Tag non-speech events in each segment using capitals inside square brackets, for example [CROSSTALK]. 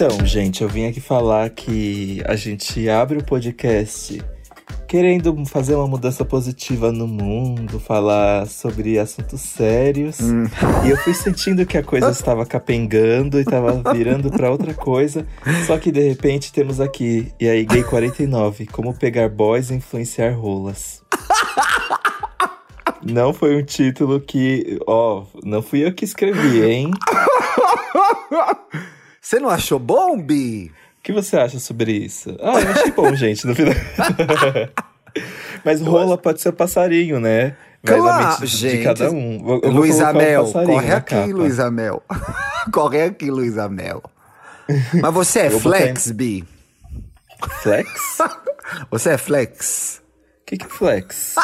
Então, gente, eu vim aqui falar que a gente abre o podcast querendo fazer uma mudança positiva no mundo, falar sobre assuntos sérios. Hum. E eu fui sentindo que a coisa estava capengando e estava virando para outra coisa. Só que de repente temos aqui, e aí, Gay 49, como pegar boys e influenciar rolas. Não foi um título que, ó, não fui eu que escrevi, hein? [LAUGHS] Você não achou bom, Bi? O que você acha sobre isso? Ah, eu achei bom, [LAUGHS] gente, no final. [LAUGHS] Mas rola pode ser passarinho, né? Vai Claro, na mente de gente. cada um. Eu Luiz um Amel, passarinho corre aqui. Luiz Amel. [LAUGHS] corre aqui, Luiz Amel. Mas você é flex, Bi? Flex? Você é flex? O que, que é flex?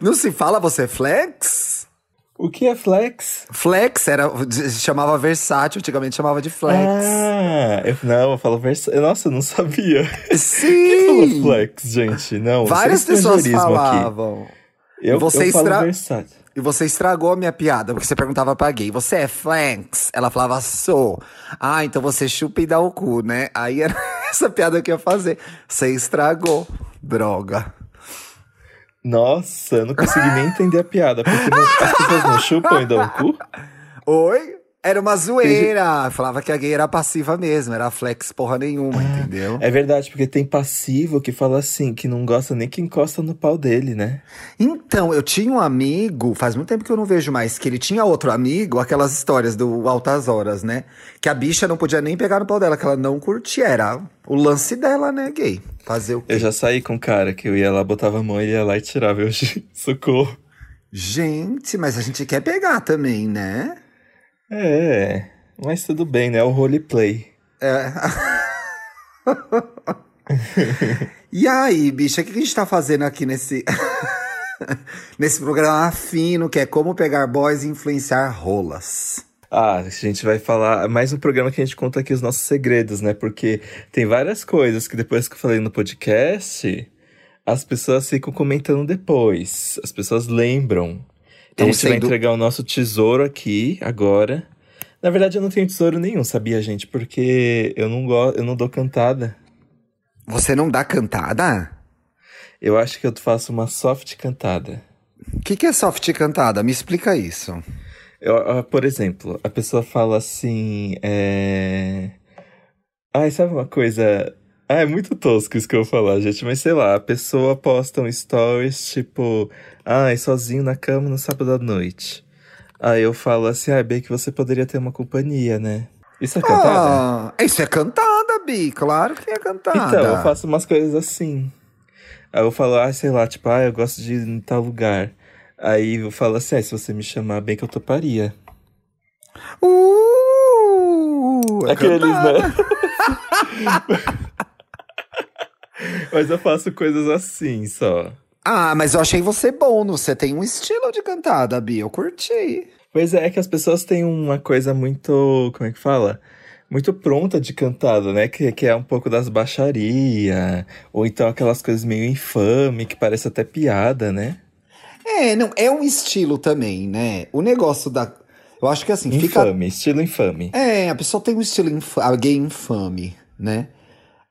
Não se fala você é flex? O que é flex? Flex era, se chamava versátil, antigamente chamava de flex. Ah, eu, não, eu falo versa... Nossa, eu não sabia. [LAUGHS] Quem Sim! falou flex, gente? Não, Várias pessoas estrangeirismo aqui. falavam. Eu, Você eu falo estra- versátil. E você estragou a minha piada, porque você perguntava pra gay, você é flex? Ela falava, sou. Ah, então você chupa e dá o cu, né? Aí era [LAUGHS] essa piada que eu ia fazer. Você estragou, droga. Nossa, eu não consegui nem entender a piada, porque não- as pessoas não chupam e dão o cu? Oi? Era uma zoeira. Falava que a gay era passiva mesmo, era flex porra nenhuma, entendeu? É verdade, porque tem passivo que fala assim, que não gosta nem que encosta no pau dele, né? Então, eu tinha um amigo, faz muito tempo que eu não vejo mais, que ele tinha outro amigo, aquelas histórias do Altas Horas, né? Que a bicha não podia nem pegar no pau dela, que ela não curtia. Era o lance dela, né, gay? Fazer o quê? Eu já saí com um cara que eu ia lá, botava a mão, ele ia lá e tirava. Eu, [LAUGHS] socorro. Gente, mas a gente quer pegar também, né? É, mas tudo bem, né? É o roleplay. É. e aí, bicha, o que a gente tá fazendo aqui nesse. [LAUGHS] nesse programa fino, que é como pegar boys e influenciar rolas. Ah, a gente vai falar mais um programa que a gente conta aqui os nossos segredos, né? Porque tem várias coisas que depois que eu falei no podcast, as pessoas ficam comentando depois. As pessoas lembram. E a Tão gente vai entregar o nosso tesouro aqui agora. Na verdade, eu não tenho tesouro nenhum, sabia, gente? Porque eu não gosto, eu não dou cantada. Você não dá cantada? Eu acho que eu faço uma soft cantada. O que, que é soft cantada? Me explica isso. Eu, por exemplo, a pessoa fala assim, é... Ai, sabe uma coisa... Ah, é muito tosco isso que eu vou falar, gente, mas sei lá, a pessoa posta um stories, tipo... Ai, sozinho na cama no sábado à noite. Aí eu falo assim, ah, bem que você poderia ter uma companhia, né? Isso é cantada? Ah, isso é cantada, Bi. Claro que é cantada. Então, eu faço umas coisas assim. Aí eu falo, ah, sei lá, tipo, ah, eu gosto de ir em tal lugar. Aí eu falo assim, ah, se você me chamar bem que eu toparia. Uh, é Aqueles, cantada. né? [LAUGHS] Mas eu faço coisas assim só. Ah, mas eu achei você bom. Você tem um estilo de cantada, Bi. Eu curti. Pois é, é que as pessoas têm uma coisa muito. Como é que fala? Muito pronta de cantada, né? Que, que é um pouco das baixaria. Ou então aquelas coisas meio infame, que parece até piada, né? É, não, é um estilo também, né? O negócio da. Eu acho que assim, fica. Infame, estilo infame. É, a pessoa tem um estilo inf... a gay infame, né?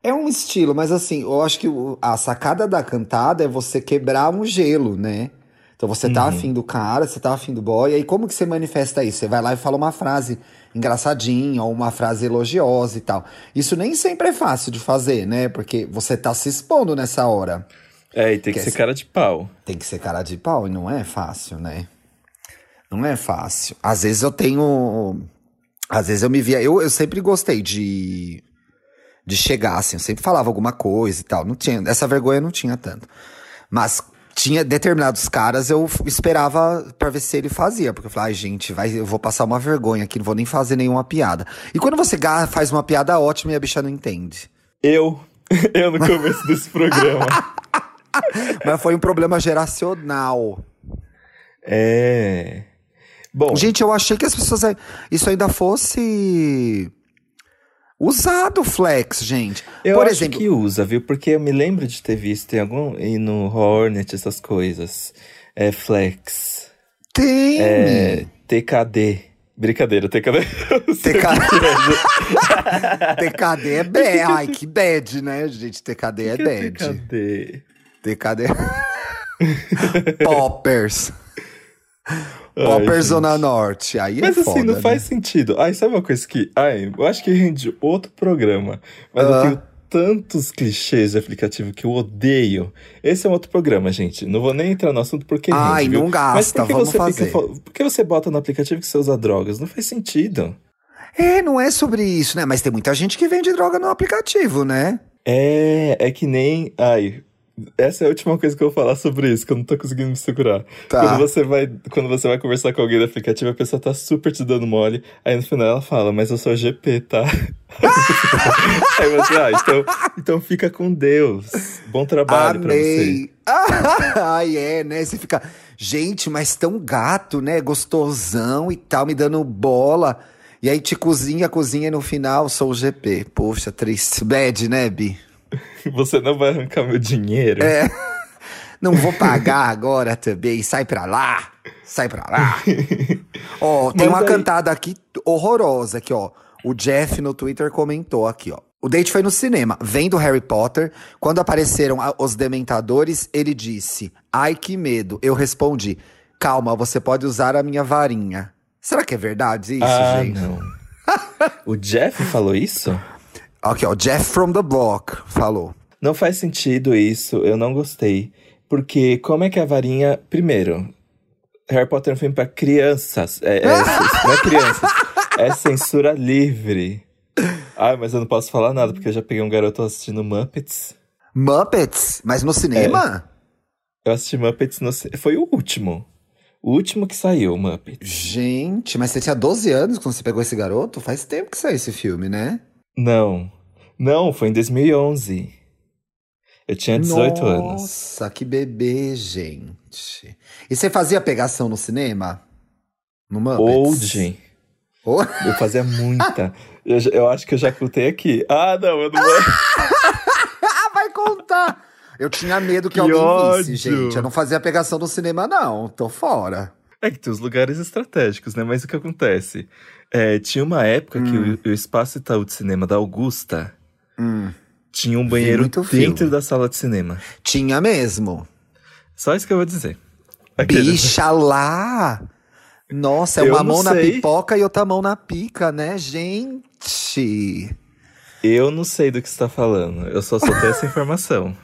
É um estilo, mas assim, eu acho que a sacada da cantada é você quebrar um gelo, né? Então você tá afim do cara, você tá afim do boy, e aí como que você manifesta isso? Você vai lá e fala uma frase engraçadinha, ou uma frase elogiosa e tal. Isso nem sempre é fácil de fazer, né? Porque você tá se expondo nessa hora. É, e tem que ser ser- cara de pau. Tem que ser cara de pau e não é fácil, né? Não é fácil. Às vezes eu tenho. Às vezes eu me via. Eu, eu sempre gostei de. De chegar, assim. Eu sempre falava alguma coisa e tal. Não tinha. Essa vergonha não tinha tanto. Mas tinha determinados caras, eu esperava pra ver se ele fazia. Porque eu falava, ai, gente, vai, eu vou passar uma vergonha aqui, não vou nem fazer nenhuma piada. E quando você faz uma piada ótima e a bicha não entende. Eu, [LAUGHS] eu no começo desse programa. [LAUGHS] Mas foi um problema geracional. É. Bom, Gente, eu achei que as pessoas. Isso ainda fosse. Usado flex, gente. eu Por acho exemplo. que usa, viu? Porque eu me lembro de ter visto em algum. E no Hornet, essas coisas. É Flex. Tem. É TKD. Brincadeira, TKD. TKD. TKD é bad. [LAUGHS] Ai, que bad, né, gente? TKD é que bad. TKD. TKD. [LAUGHS] Poppers. [LAUGHS] Poppers Ai, Zona. Norte. Aí Mas é assim, foda, não né? faz sentido. Ai, sabe uma coisa que. Ai, eu acho que rende outro programa. Mas Ah. eu tenho tantos clichês de aplicativo que eu odeio. Esse é um outro programa, gente. Não vou nem entrar no assunto porque Ai, rende, não gasta, Mas por que vamos você fazer. fica. Por que você bota no aplicativo que você usa drogas? Não faz sentido. É, não é sobre isso, né? Mas tem muita gente que vende droga no aplicativo, né? É, é que nem. Ai. Essa é a última coisa que eu vou falar sobre isso, que eu não tô conseguindo me segurar. Tá. Quando você vai, quando você vai conversar com alguém do aplicativo, a pessoa tá super te dando mole. Aí no final ela fala, mas eu sou GP, tá? [LAUGHS] aí você, ah, então, então fica com Deus. Bom trabalho pra você. Amei. [LAUGHS] Ai, é, né? Você fica, gente, mas tão gato, né? Gostosão e tal, me dando bola. E aí te cozinha, cozinha e no final sou o GP. Poxa, triste. Bad, né, Bi? Você não vai arrancar meu dinheiro. É. Não vou pagar agora também. Sai pra lá. Sai pra lá. Ó, tem Mas uma aí- cantada aqui horrorosa aqui, ó. O Jeff no Twitter comentou aqui, ó. O date foi no cinema, vendo Harry Potter. Quando apareceram os dementadores, ele disse: Ai, que medo. Eu respondi: Calma, você pode usar a minha varinha. Será que é verdade isso, ah, gente? não. o Jeff falou isso? Aqui, ó, Jeff from the Block falou. Não faz sentido isso, eu não gostei. Porque como é que a varinha. Primeiro, Harry Potter é um filme pra crianças. É, é, [LAUGHS] não é crianças. É censura livre. Ai, mas eu não posso falar nada, porque eu já peguei um garoto assistindo Muppets. Muppets? Mas no cinema? Eu assisti Muppets no. ci- Foi o último. O último que saiu, Muppets. Gente, mas você tinha 12 anos quando você pegou esse garoto? Faz tempo que saiu esse filme, né? Não. Não, foi em 2011. Eu tinha 18 anos. Nossa, que bebê, gente. E você fazia pegação no cinema? No Muppets? Old. Oh, Eu fazia muita. [LAUGHS] Eu, eu acho que eu já contei aqui. Ah, não, eu não vou. [LAUGHS] vai contar! Eu tinha medo que, Que alguém ódio. visse, gente. Eu não fazia pegação no cinema, não. Tô fora. É que tem os lugares estratégicos, né? Mas o que acontece? É, tinha uma época que Hum. o, o Espaço Itaú de Cinema da Augusta Hum, tinha um banheiro dentro filme. da sala de cinema. tinha mesmo. Só isso que eu vou dizer. Aqueles- Bicha lá! Nossa, é uma mão na sei. pipoca e outra mão na pica, né, gente? Eu não sei do que você tá falando. Eu só soltei essa [LAUGHS] informação.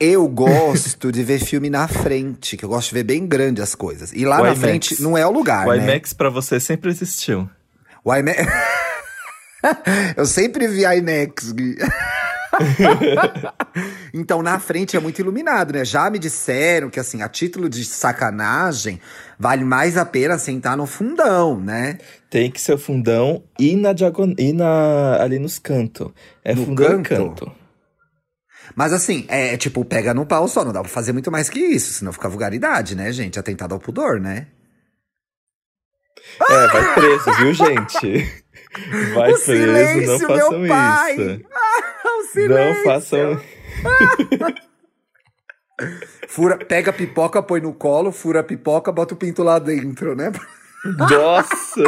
Eu [LAUGHS] gosto de ver filme na frente, que eu gosto de ver bem grande as coisas. E lá O na IMAX. frente não é o lugar, o né? IMAX pra você sempre existiu. O IMAX. [LAUGHS] eu sempre vi IMAX. Gui. [LAUGHS] então, na frente é muito iluminado, né? Já me disseram que, assim, a título de sacanagem, vale mais a pena sentar no fundão, né? Tem que ser o fundão e na diagonal e na ali nos cantos. É No fundão e canto? canto. Mas assim, é tipo, pega no pau só, não dá pra fazer muito mais que isso, senão fica vulgaridade, né, gente? Atentado ao pudor, né? É, vai preso, viu, gente? [LAUGHS] Vai O preso, não silêncio, façam meu pai! isso. o Não silêncio! façam. [LAUGHS] Fura, pega a pipoca, põe no colo, fura a pipoca, bota o pinto lá dentro, né? Nossa!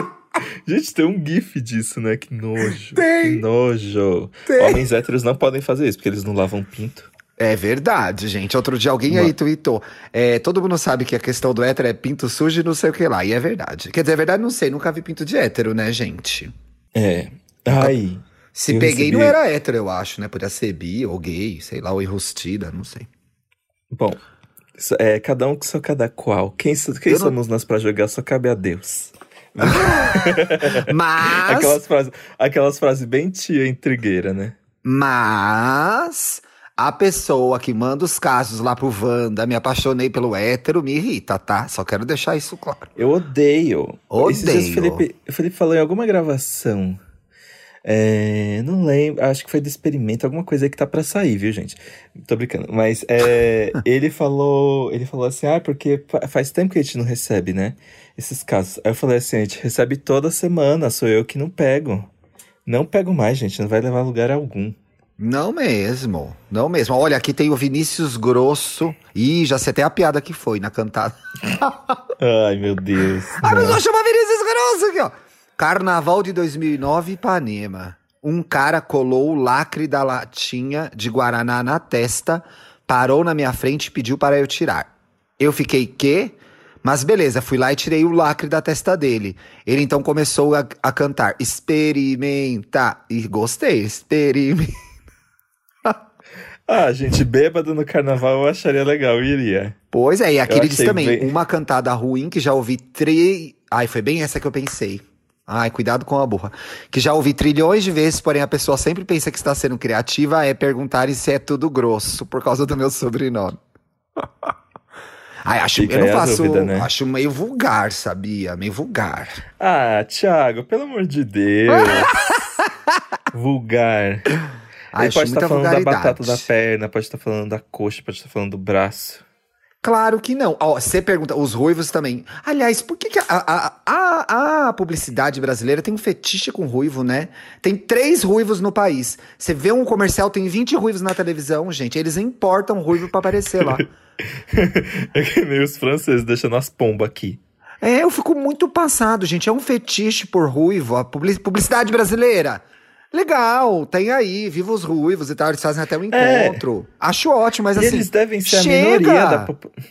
Gente, tem um gif disso, né? Que nojo. Tem. Que nojo. Tem. Homens héteros não podem fazer isso, porque eles não lavam pinto. É verdade, gente. Outro dia alguém Uma- aí tweetou. É, todo mundo sabe que a questão do hétero é pinto sujo e não sei o que lá. E é verdade. Quer dizer, é verdade, não sei. Nunca vi pinto de hétero, né, gente? É. Ai. Se Eu peguei, recebi- não era hétero, eu acho, né? Podia ser bi ou gay, sei lá, ou enrustida, não sei. Bom, é cada um que só cada qual. Quem, quem não- somos nós pra jogar só cabe a Deus. [LAUGHS] Mas. Aquelas frases, aquelas frases bem tia intrigueira, né? Mas. A pessoa que manda os casos lá pro Wanda, me apaixonei pelo hétero, me irrita, tá? Só quero deixar isso claro. Eu odeio. Odeio. o Felipe, o Felipe falou em alguma gravação. É, não lembro, acho que foi do experimento, alguma coisa aí que tá pra sair, viu, gente? Tô brincando. Mas é, [LAUGHS] ele falou, ele falou assim: "Ah, porque fa- faz tempo que a gente não recebe, né? Esses casos". Aí eu falei assim: "A gente recebe toda semana, sou eu que não pego. Não pego mais, gente, não vai levar a lugar algum". Não mesmo, não mesmo. Olha, aqui tem o Vinícius Grosso. Ih, já sei até a piada que foi na cantada. [LAUGHS] Ai, meu Deus. A pessoa chama Vinícius Grosso aqui, ó. Carnaval de 2009, Ipanema. Um cara colou o lacre da latinha de Guaraná na testa, parou na minha frente e pediu para eu tirar. Eu fiquei, quê? Mas beleza, fui lá e tirei o lacre da testa dele. Ele então começou a, a cantar, experimenta. E gostei, experimenta. Ah, gente, bêbado no carnaval eu acharia legal, iria. Pois é, e aqui Eu ele disse também, bem- uma cantada ruim que já ouvi três... Ai, foi bem essa que eu pensei. Ai, cuidado com a burra. Que já ouvi trilhões de vezes, porém a pessoa sempre pensa que está sendo criativa, é perguntar se é tudo grosso, por causa do meu sobrenome. [LAUGHS] Ai, acho, Fica eu não faço, dúvida, né? acho meio vulgar, sabia? Meio vulgar. Ah, Thiago, pelo amor de Deus. [LAUGHS] Vulgar. Ai, Ele pode estar falando da batata da perna, pode estar falando da coxa, pode estar falando do braço. Claro que não. Ó, você pergunta, os ruivos também. Aliás, por que, que a, a, a, a publicidade brasileira tem um fetiche com ruivo, né? Tem três ruivos no país. Você vê um comercial, tem 20 ruivos na televisão, gente. Eles importam ruivo pra aparecer lá. [LAUGHS] É que nem os franceses deixando as pombas aqui. é, eu fico muito passado, gente. É um fetiche por ruivo. A publi- publicidade brasileira. Legal, tem aí, viva os ruivos e tal. Eles fazem até um É. encontro. Acho ótimo, mas e assim. eles devem ser chega! a minoria da população.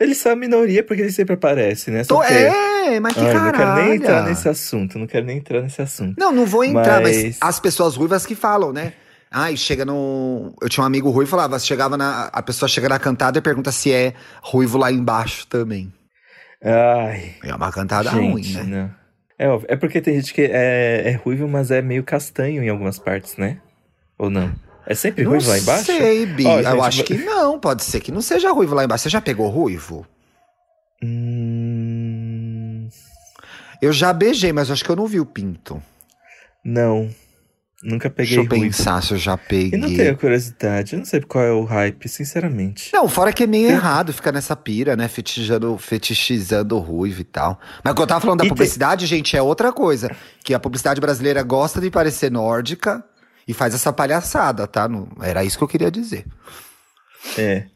Eles são a minoria porque eles sempre aparecem, né? Tô- que- é, mas que Ai, não quero nem entrar caralho. nesse assunto, não quero nem entrar nesse assunto. Não, não vou entrar, mas, Mas- as pessoas ruivas que falam, né? Ai, chega no. Eu tinha um amigo ruivo e falava, chegava na. A pessoa chega na cantada e pergunta se é ruivo lá embaixo também. Ai, É uma cantada gente, ruim, né? não. É óbvio. É porque tem gente que é, é ruivo, mas é meio castanho em algumas partes, né? Ou não? É sempre Não ruivo lá embaixo? sei, Bi. Ó, eu acho que não. Pode ser que não seja ruivo lá embaixo. Você já pegou ruivo? Hum, Eu já beijei, mas acho que eu não vi o pinto. não. Nunca peguei Deixa eu ruivo. pensar se eu já peguei. E não tenho curiosidade. Eu não sei qual é o hype, sinceramente. Não, fora que é meio errado ficar nessa pira, né? Fetichizando, fetichizando o ruivo e tal. Mas quando eu tava falando da E tem- publicidade, gente, é outra coisa. Que a publicidade brasileira gosta de parecer nórdica e faz essa palhaçada, tá? Não- era isso que eu queria dizer. É.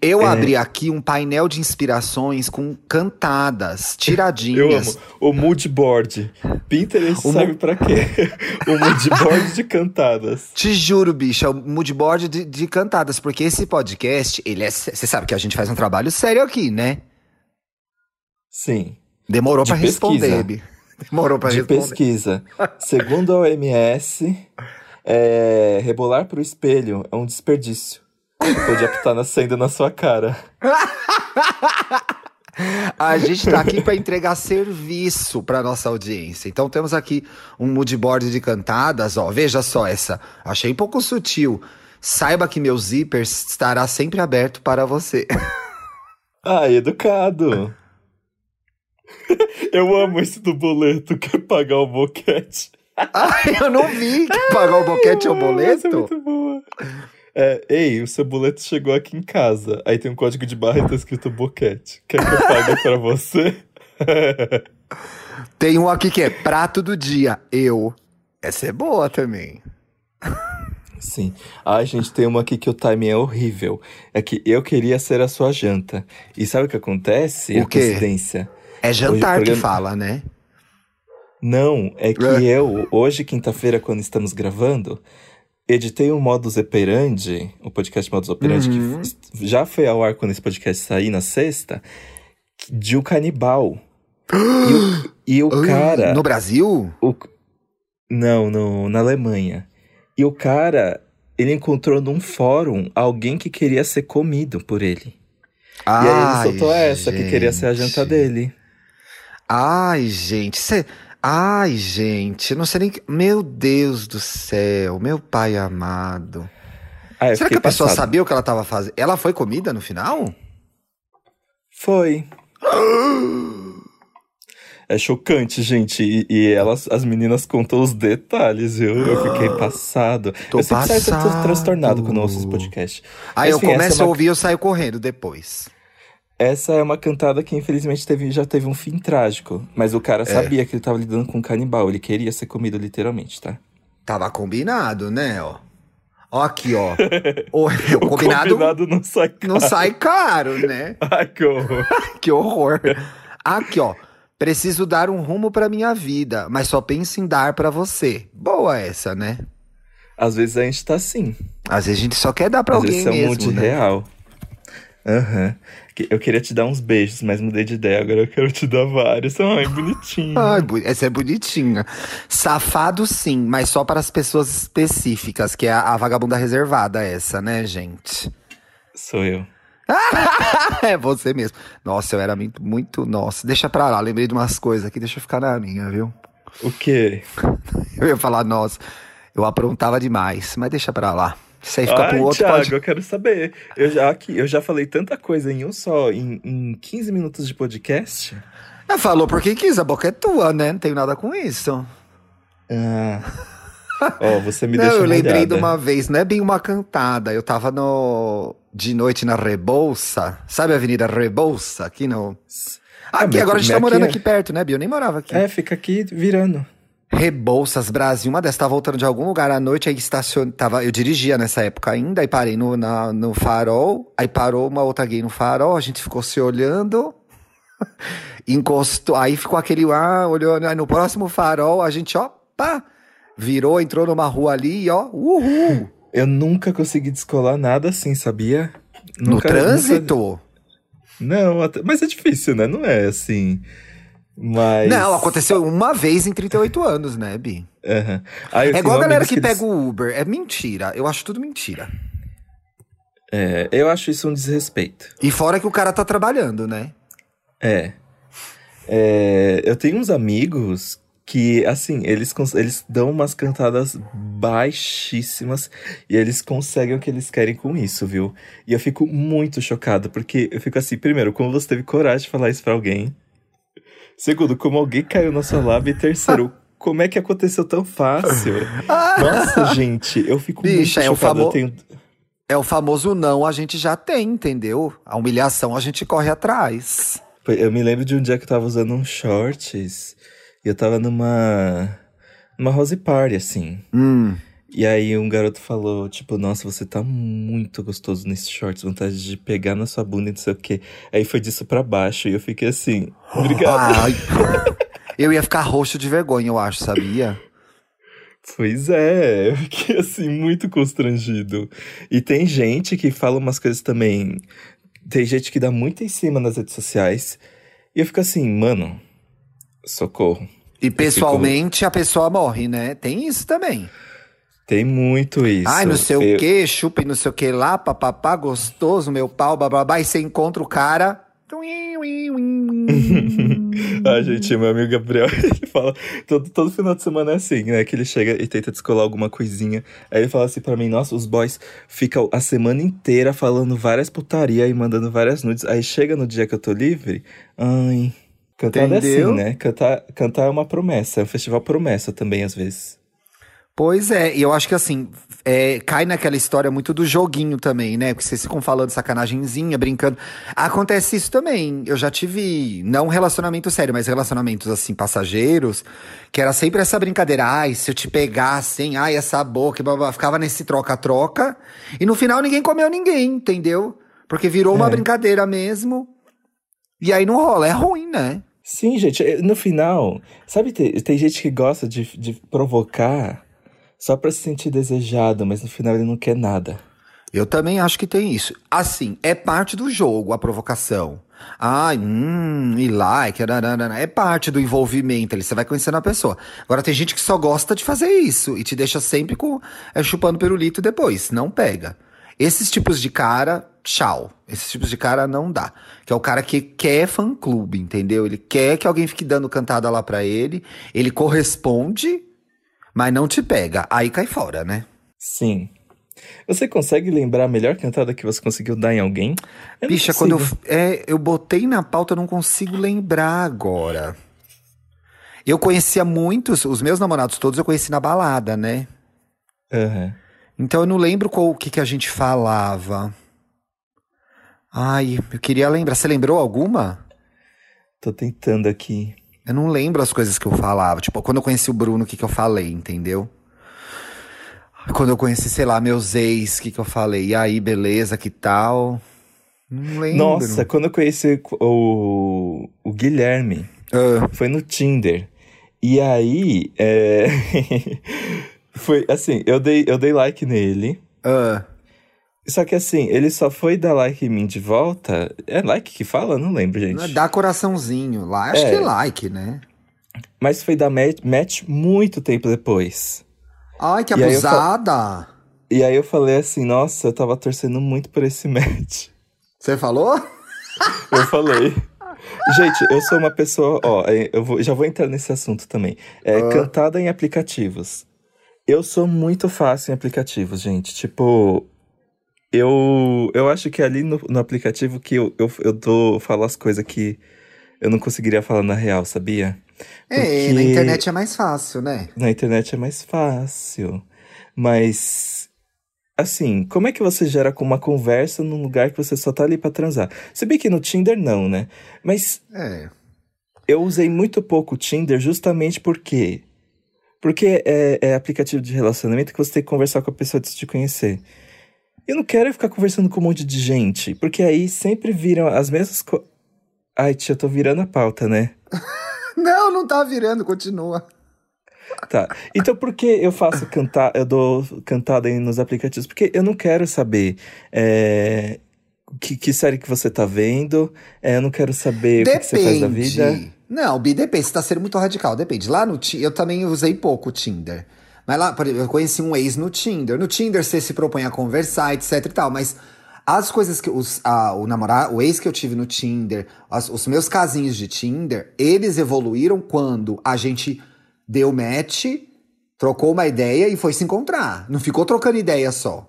Eu É. abri aqui um painel de inspirações com cantadas, [LAUGHS] Eu tiradinhas. amo. O mood board. Pinterest O sabe mo- pra quê? [LAUGHS] o mood board de cantadas. Te juro, bicho, é o moodboard de, de cantadas, porque esse podcast, ele é. Você sabe que a gente faz um trabalho sério aqui, né? Sim. Demorou De pra responder, pesquisa. Bi. Demorou pra de responder. pesquisa. [LAUGHS] Segundo a OMS, é, rebolar pro espelho é um desperdício. Pode estar nascendo na sua cara. [LAUGHS] A gente tá aqui para entregar serviço para nossa audiência. Então temos aqui um moodboard de cantadas, ó. Veja só essa. Achei um pouco sutil. Saiba que meu zíper estará sempre aberto para você. [LAUGHS] Ah, educado. [LAUGHS] Eu amo esse do boleto, que é pagar o boquete. Ai, eu não vi que pagar o boquete é o Essa é boleto. muito boa. É, ei, o seu boleto chegou aqui em casa. Aí tem um código de barra e tá escrito boquete. Quer que eu pague pra você? [LAUGHS] Tem um aqui que é prato do dia. Eu. Essa é boa também. Sim. Ai, gente, tem uma aqui que o timing é horrível. É que eu queria ser a sua janta. E sabe o que acontece? O a quê? coincidência. É jantar o que programa- fala, né? Não, é que [LAUGHS] eu, hoje, quinta-feira, quando estamos gravando, editei o Modus Operandi, o podcast Modus Operandi, Uhum. que já foi ao ar quando esse podcast sair na sexta, de um canibal. e o, e o [GASPS] cara. No Brasil? o- não, no, na Alemanha. E o cara, ele encontrou num fórum alguém que queria ser comido por ele. e aí ele soltou essa, que queria ser a janta gente. dele. Ai, gente, cê... Ai, gente, não sei nem. que- Meu Deus do céu, meu pai amado. Ah, Será que a pessoa passado. sabia o que ela tava fazendo? Ela foi comida no final? Foi. É chocante, gente. E, e elas, as meninas contam os detalhes, viu? Eu fiquei [GASPS] passado. Tô eu sempre saio tran- passado. transtornado quando eu ouço esse podcast. Aí eu Enfim, começo é a uma- ouvir e eu saio correndo depois. Essa é uma cantada que infelizmente teve, já teve um fim trágico. Mas o É. cara sabia que ele tava lidando com um canibal. Ele queria ser comido literalmente, tá? Tava combinado, né, ó. Ó aqui, ó. [LAUGHS] O, o combinado, Combinado não sai caro. não sai caro, né? [LAUGHS] Ai, que horror. que horror. Aqui, ó. Preciso dar um rumo pra minha vida, mas só penso em dar pra você. Boa essa, né? Às vezes a gente tá assim. Às vezes a gente só quer dar pra Às alguém vezes é um mesmo, monte né? real. Aham. Que- Eu queria te dar uns beijos, mas mudei de ideia. Agora eu quero te dar vários. Ai, bonitinho. Ai, essa é bonitinha. Safado sim, mas só para as pessoas específicas, que é a, a vagabunda reservada essa, né, gente? Sou eu. [LAUGHS] é você mesmo. Nossa, eu era muito, muito. Nossa, deixa pra lá. Lembrei de umas coisas aqui, deixa eu ficar na minha, viu? O quê? [LAUGHS] Eu ia falar, nossa, eu aprontava demais, mas deixa pra lá. Isso aí fica Ai, pro outro Thiago, pode... eu quero saber. Eu já, aqui, eu já falei tanta coisa em um só, em, em 15 minutos de podcast. Ah, falou porque quis, a boca é tua, né? Não tenho nada com isso. Ah. Ó, você me não, deixa eu lembrei molhada. de uma vez, não é bem uma cantada. Eu tava no de noite na Rebouça. Sabe a Avenida Rebouça? Aqui no. Ah, Aqui, mas- agora a gente tá morando aqui é- aqui perto, né, Bio? Eu nem morava aqui. É, fica aqui virando. Rebouças Brasil, uma dessas, tava voltando de algum lugar à noite, aí estacion... tava, eu dirigia nessa época ainda, aí parei no, na- no farol, aí parou uma outra gay no farol, a gente ficou se olhando, [LAUGHS] encostou, aí ficou aquele, ah, olhando, aí no próximo farol, a gente, ó, pá, virou, entrou numa rua ali, ó, uhul, Eu nunca consegui descolar nada assim, sabia? no Nunca- trânsito. nunca- Não, até- mas é difícil, né? Não é assim. Mas. Não, aconteceu uma vez em 38 anos, né, Bi? Ah, eu É igual a galera que eles- pega o Uber, é mentira, eu acho tudo mentira. É, eu acho isso um desrespeito. E fora que o cara tá trabalhando, né? É. É, eu tenho uns amigos que, assim, eles, eles dão umas cantadas baixíssimas e eles conseguem o que eles querem com isso, viu? E eu fico muito chocado, porque eu fico assim, primeiro, como você teve coragem de falar isso pra alguém? Segundo, como alguém caiu na sua lábia? E terceiro, como é que aconteceu tão fácil? [LAUGHS] Nossa, gente, eu fico Bicha, muito é o chocado. Eu famo- tenho... É o famoso não, a gente já tem, entendeu? A humilhação a gente corre atrás. Eu me lembro de um dia que eu tava usando uns shorts e eu tava numa. numa house party, assim. Hum. E aí um garoto falou, tipo, nossa, você tá muito gostoso nesses shorts, vontade de pegar na sua bunda e não sei o quê. Aí foi disso pra baixo e eu fiquei assim, [GASPS] obrigado. Ai. [LAUGHS] Eu ia ficar roxo de vergonha, eu acho, sabia? Pois é, eu fiquei assim, muito constrangido. E tem gente que fala umas coisas também. Tem gente que dá muito em cima nas redes sociais. E eu fico assim, mano, socorro. E pessoalmente a pessoa morre, né? Tem isso também. Tem muito isso. Ai, não sei Eu- o que, chupa e não sei o que lá, papapá, gostoso, meu pau, bababá. E você encontra o cara. [LAUGHS] Ah, gente, meu amigo Gabriel, [LAUGHS] ele fala. Todo, todo final de semana é assim, né? Que ele chega e tenta descolar alguma coisinha. Aí ele fala assim pra mim: Nossa, os boys ficam a semana inteira falando várias putaria e mandando várias nudes. Aí chega no dia que eu tô livre. Ai. Cantar é assim, né? Cantar, cantar é uma promessa. É um festival promessa também, às vezes. Pois é, e eu acho que assim, é, cai naquela história muito do joguinho também, né? Porque vocês ficam falando sacanagemzinha, brincando. Acontece isso também. Eu já tive, não relacionamento sério, mas relacionamentos assim, passageiros, que era sempre essa brincadeira. Ai, se eu te pegar assim, ai, essa boca, e blá, blá, ficava nesse troca-troca. E no final ninguém comeu ninguém, entendeu? Porque virou uma É. brincadeira mesmo. E aí não rola, é ruim, né? Sim, gente, eh, no final, sabe, tem, tem gente que gosta de, de provocar só pra se sentir desejado, mas no final ele não quer nada. Eu também acho que tem isso. Assim, é parte do jogo, a provocação. Ai, hum, e like, é parte do envolvimento ali, você vai conhecendo a pessoa. Agora tem gente que só gosta de fazer isso e te deixa sempre com é, chupando pirulito depois, não pega. Esses tipos de cara, tchau. Esses tipos de cara não dá. Que é o cara que quer fã-clube, entendeu? Ele quer que alguém fique dando cantada lá pra ele, ele corresponde, mas não te pega. Aí cai fora, né? Sim. Você consegue lembrar a melhor cantada que você conseguiu dar em alguém? Eu Bicha, quando eu, é, eu botei na pauta, eu não consigo lembrar agora. Eu conhecia muitos, os meus namorados todos eu conheci na balada, né? Aham. Então eu não lembro qual o que, que a gente falava. Ai, eu queria lembrar. Você lembrou alguma? Tô tentando aqui. Eu não lembro as coisas que eu falava. Tipo, quando eu conheci o Bruno, o que, que eu falei, entendeu? Quando eu conheci, sei lá, meus ex, o que, que eu falei? E aí, beleza, que tal? Não lembro. Nossa, quando eu conheci o, o Guilherme, Ah, foi no Tinder. E aí, é... [LAUGHS] foi assim, eu dei, eu dei like nele. ah. Só que assim, ele só foi dar like em mim de volta. É like que fala? Não lembro, gente. Dar coraçãozinho lá, acho É. que é like, né? Mas foi dar match, muito tempo depois. Ai, que E aí abusada! E aí eu falei assim, nossa, eu tava torcendo muito por esse [LAUGHS] match. Você falou? [LAUGHS] Eu falei. Gente, eu sou uma pessoa, ó, é, eu vou- já vou entrar nesse assunto também. É, Ah. Cantada em aplicativos. Eu sou muito fácil em aplicativos, gente. Tipo, eu, eu acho que ali no, no aplicativo que eu, eu, eu dou, falo as coisas que eu não conseguiria falar na real, sabia? É, Porque- na internet é mais fácil, né? Na internet é mais fácil. Mas, assim, como é que você gera com uma conversa num lugar que você só tá ali pra transar? Se bem que no Tinder não, né? Mas É. eu usei muito pouco o Tinder justamente porque. Porque é, é aplicativo de relacionamento que você tem que conversar com a pessoa antes de conhecer. Eu não quero ficar conversando com um monte de gente, porque aí sempre viram as mesmas coisas. Ai, tia, eu tô virando a pauta, né? [LAUGHS] Não, não tá virando, continua. Tá. Então por que eu faço cantar, eu dou cantada aí nos aplicativos? Porque eu não quero saber é, que, que série que você tá vendo, é, eu não quero saber o que, você faz da vida. Não, Bi, depende. Você tá sendo muito radical, depende. Lá no Tinder, eu também usei pouco o Tinder. Mas lá, exemplo, eu conheci um ex no Tinder. No Tinder você se propõe a conversar, etc e tal. Mas as coisas que os, o namorado, o ex que eu tive no Tinder, as- os meus casinhos de Tinder, eles evoluíram quando a gente deu match, trocou uma ideia e foi se encontrar. Não ficou trocando ideia só.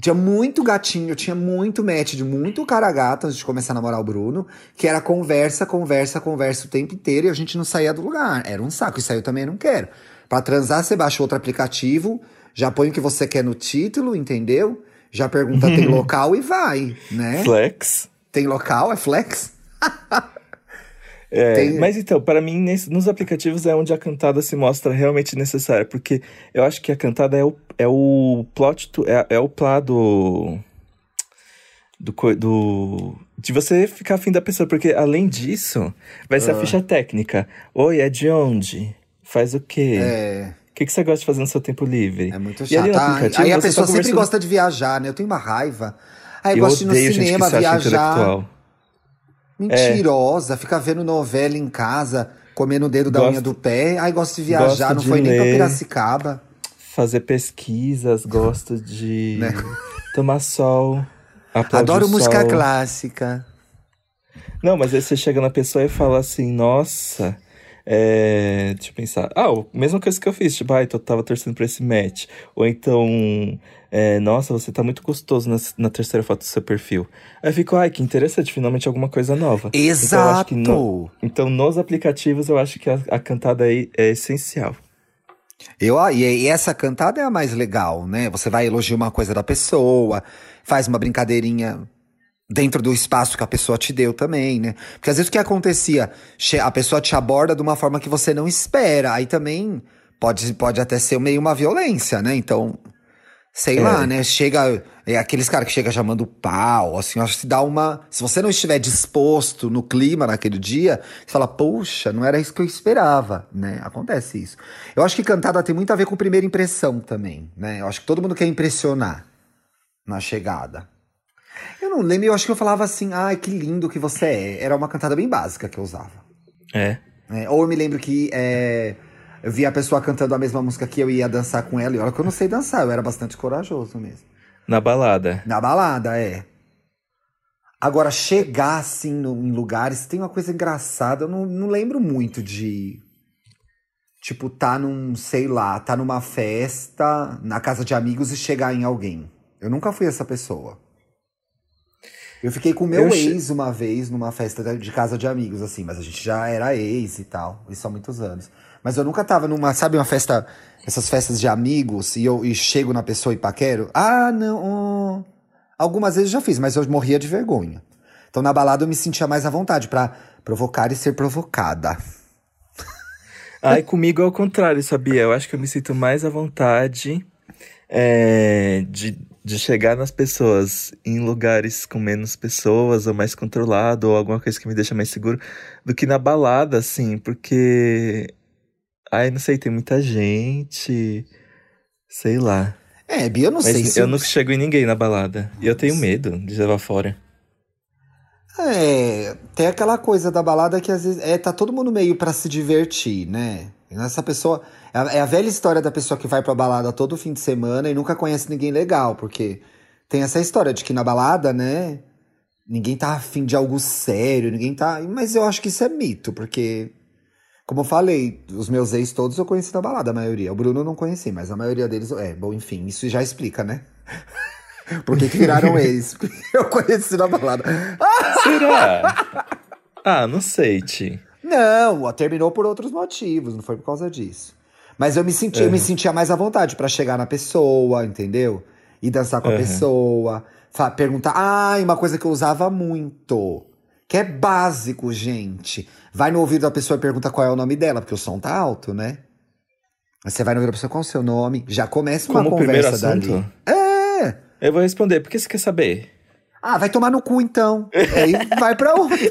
Tinha muito gatinho, tinha muito match de muito cara gato antes de começar a namorar o Bruno, que era conversa, conversa, conversa o tempo inteiro e a gente não saía do lugar. Era um saco. Isso aí eu também não quero. Pra transar, você baixa outro aplicativo, já põe o que você quer no título, entendeu? Já pergunta tem [LAUGHS] local e vai, né? Flex. Tem local, é flex? É, Tem- Mas então, para mim, nesse- nos aplicativos é onde a cantada se mostra realmente necessária, porque eu acho que a cantada é o, é o plot, to- é, é o plá do, do, do. De você ficar afim da pessoa, porque além disso, vai Ah. ser a ficha técnica. Oi, é de onde? Faz o quê? É, O que, que você gosta de fazer no seu tempo livre? é muito E chato. no Ah, aplicativo, aí a tá pessoa sempre conversando- gosta de viajar, né? Eu tenho uma raiva. Aí Eu gosta de ir no cinema, viajar. Mentirosa, fica vendo novela em casa, comendo o dedo da Gosto- unha do pé. Aí gosta de viajar, gosto não de foi nem pra. Piracicaba. Fazer pesquisas, gosto de [LAUGHS] Né? tomar sol. Adoro música sol. clássica. Não, mas aí você chega na pessoa e fala assim, nossa, é... deixa eu pensar. Ah, a mesma coisa que eu fiz, tipo, ai, eu tava torcendo pra esse match. Ou então, é, nossa, você tá muito gostoso na, na terceira foto do seu perfil. Aí fico, ai, que interessante, finalmente alguma coisa nova. Então, Exato. que no- então, nos aplicativos, eu acho que a, a cantada aí é essencial. Eu, ah, e, e essa cantada é a mais legal, né? Você vai elogiar uma coisa da pessoa, faz uma brincadeirinha dentro do espaço que a pessoa te deu também, né? Porque às vezes o que acontecia? A pessoa te aborda de uma forma que você não espera. Aí também pode, pode até ser meio uma violência, né? Então, sei É. lá, né? Chega. É aqueles caras que chegam chamando pau, assim, acho que se dá uma. Se você não estiver disposto no clima naquele dia, você fala, poxa, não era isso que eu esperava, né? Acontece isso. Eu acho que cantada tem muito a ver com primeira impressão também, né? Eu acho que todo mundo quer impressionar na chegada. Eu não lembro, eu acho que eu falava assim, ai, que lindo que você é. Era uma cantada bem básica que eu usava. É. né? Ou eu me lembro que é, eu via a pessoa cantando a mesma música que eu ia dançar com ela, e olha que eu não sei dançar, eu era bastante corajoso mesmo. Na balada. Na balada, é. Agora, chegar assim no- em lugares, tem uma coisa engraçada, eu não, não lembro muito de. Tipo, tá num, sei lá, tá numa festa, na casa de amigos e chegar em alguém. Eu nunca fui essa pessoa. Eu fiquei com o meu Eu che- ex uma vez numa festa de- casa de amigos, assim, mas a gente já era ex e tal, isso há muitos anos. Mas eu nunca tava numa, sabe, uma festa, essas festas de amigos, e eu e chego na pessoa e paquero. Ah, não. oh. Algumas vezes já fiz, mas eu morria de vergonha. Então na balada eu me sentia mais à vontade pra provocar e ser provocada. [LAUGHS] Ai, comigo é o contrário, sabia? Eu acho que eu me sinto mais à vontade é, de, de chegar nas pessoas em lugares com menos pessoas, ou mais controlado, ou alguma coisa que me deixa mais seguro, do que na balada, assim, porque. Ai, não sei, tem muita gente. Sei lá. É, Bia, eu não Mas sei se. eu nunca chego em ninguém na balada. E eu tenho medo de levar fora. É, tem aquela coisa da balada que às vezes é, tá todo mundo meio pra se divertir, né? Essa pessoa. É a, é a velha história da pessoa que vai pra balada todo fim de semana e nunca conhece ninguém legal, porque tem essa história de que na balada, né? Ninguém tá afim de algo sério, ninguém tá. Mas eu acho que isso é mito, porque. Como eu falei, os meus ex todos eu conheci na balada, a maioria. O Bruno eu não conheci, mas a maioria deles. É, bom, enfim, isso já explica, né? [LAUGHS] Por que, que viraram [LAUGHS] ex? Porque eu conheci na balada. Será? [LAUGHS] ah, não sei, Ti. Não, terminou por outros motivos, não foi por causa disso. Mas eu me senti, eu me sentia mais à vontade pra chegar na pessoa, entendeu? E dançar com a Uhum. pessoa, fa- perguntar. Ah, uma coisa que eu usava muito, que é básico, gente. Vai no ouvido da pessoa e pergunta qual é o nome dela, porque o som tá alto, né? Você vai no ouvido da pessoa, qual é o seu nome? Já começa uma Como primeiro conversa assunto? dali. É! Eu vou responder, por que você quer saber? Ah, vai tomar no cu então. [LAUGHS] Aí vai pra onde? [LAUGHS]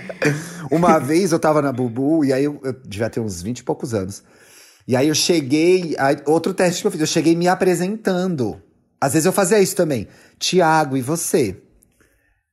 [LAUGHS] Uma vez eu tava na Bubu, e aí eu, eu devia ter uns 20 e poucos anos. E aí eu cheguei. aí, outro teste que eu fiz, eu cheguei me apresentando. Às vezes eu fazia isso também. Tiago, e você?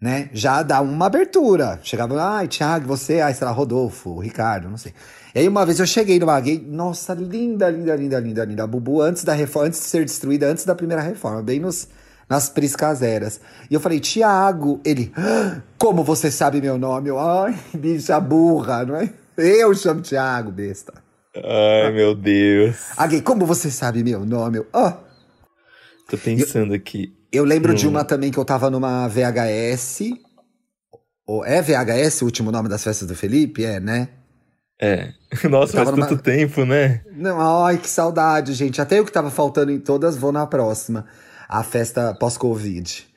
Né? Já dá uma abertura. Chegava, ai, Tiago, você? Ai, será Rodolfo, Ricardo, não sei. E aí uma vez eu cheguei numa gay, nossa, linda, linda, linda, linda, linda. A Bubu antes da reforma, antes de ser destruída, antes da primeira reforma, bem nos, nas priscaseras. E eu falei, Tiago, ele, "Ah, como você sabe meu nome? Eu, ai, bicha burra, não é? Eu chamo Tiago, besta. Ai, meu Deus. A gay, como você sabe meu nome? Eu, ó. Tô pensando aqui. Eu lembro de Hum. uma também que eu tava numa VHS. Ou é VHS o último nome das festas do Felipe? É, né? É. [LAUGHS] Nossa, Eu faz numa- tanto tempo, né? Não, ai, que saudade, gente. Até eu que tava faltando em todas, vou na próxima. A festa pós-Covid.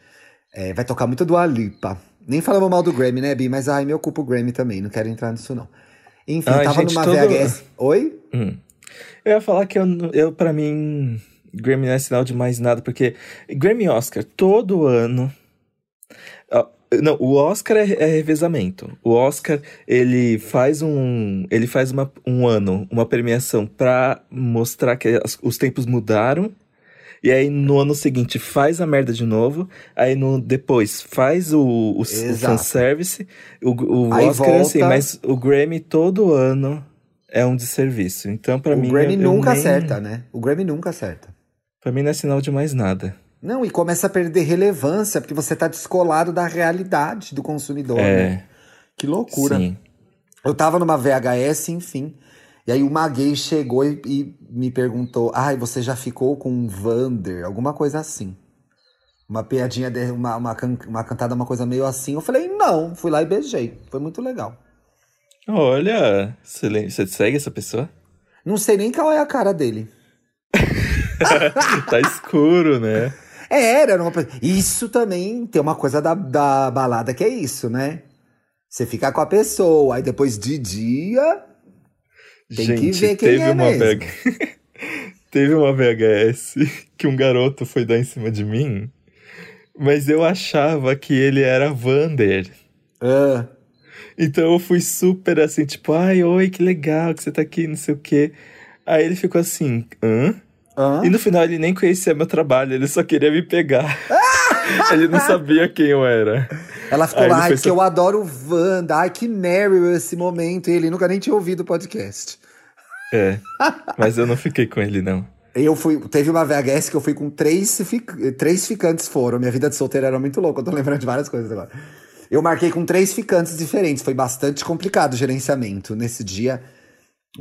É, vai tocar muito do Alipa. Nem falamos mal do Grammy, né, Bi? Mas ai, me ocupa o Grammy também, não quero entrar nisso, não. Enfim, Ai, tava gente, numa todo- VHS. Oi? Hum. Eu ia falar que eu, eu para mim, Grammy não é sinal de mais nada, porque Grammy e Oscar, todo ano. Não, o Oscar é, é revezamento. O Oscar, ele faz um. Ele faz uma, um ano, uma premiação pra mostrar que as- os tempos mudaram. E aí no ano seguinte faz a merda de novo. Aí no depois faz o, o, o fanservice. O, o Aí Oscar assim, volta. mas o Grammy todo ano é um desserviço. Então, pra o mim. Grammy eu- eu nunca nem- acerta, né? O Grammy nunca acerta. Pra mim não é sinal de mais nada. Não, e começa a perder relevância, porque você tá descolado da realidade do consumidor, né? É. Que loucura. Sim. Eu tava numa VHS, enfim. E aí uma gay chegou e, e me perguntou: Ai, você já ficou com um Vander? Alguma coisa assim. Uma piadinha, de, uma, uma, can- uma cantada, uma coisa meio assim. Eu falei, não, fui lá e beijei. Foi muito legal. Olha, você segue essa pessoa? Não sei nem qual é a cara dele. [LAUGHS] tá escuro, né? É, era uma. Isso também tem uma coisa da, da balada que é isso, né? Você fica com a pessoa, aí depois de dia. Tem que Gente, ver quem teve é uma mesmo. VH... [LAUGHS] teve uma VHS [LAUGHS] que um garoto foi dar em cima de mim, mas eu achava que ele era Vander. Ah, Então eu fui super assim, tipo, ai, oi, que legal que você tá aqui, não sei o quê. Aí ele ficou assim, hã? hã? E no final ele nem conhecia meu trabalho, ele só queria me pegar. [LAUGHS] ele não sabia quem eu era. Ela ficou lá, ai, porque só- eu adoro Wanda, ai, que Meryl esse momento. E ele nunca nem tinha ouvido o podcast. É. Mas eu não fiquei com ele, não. Eu fui, teve uma VHS que eu fui com três, três ficantes foram. Minha vida de solteira era muito louca, eu tô lembrando de várias coisas agora. Eu marquei com três ficantes diferentes, foi bastante complicado o gerenciamento. Nesse dia,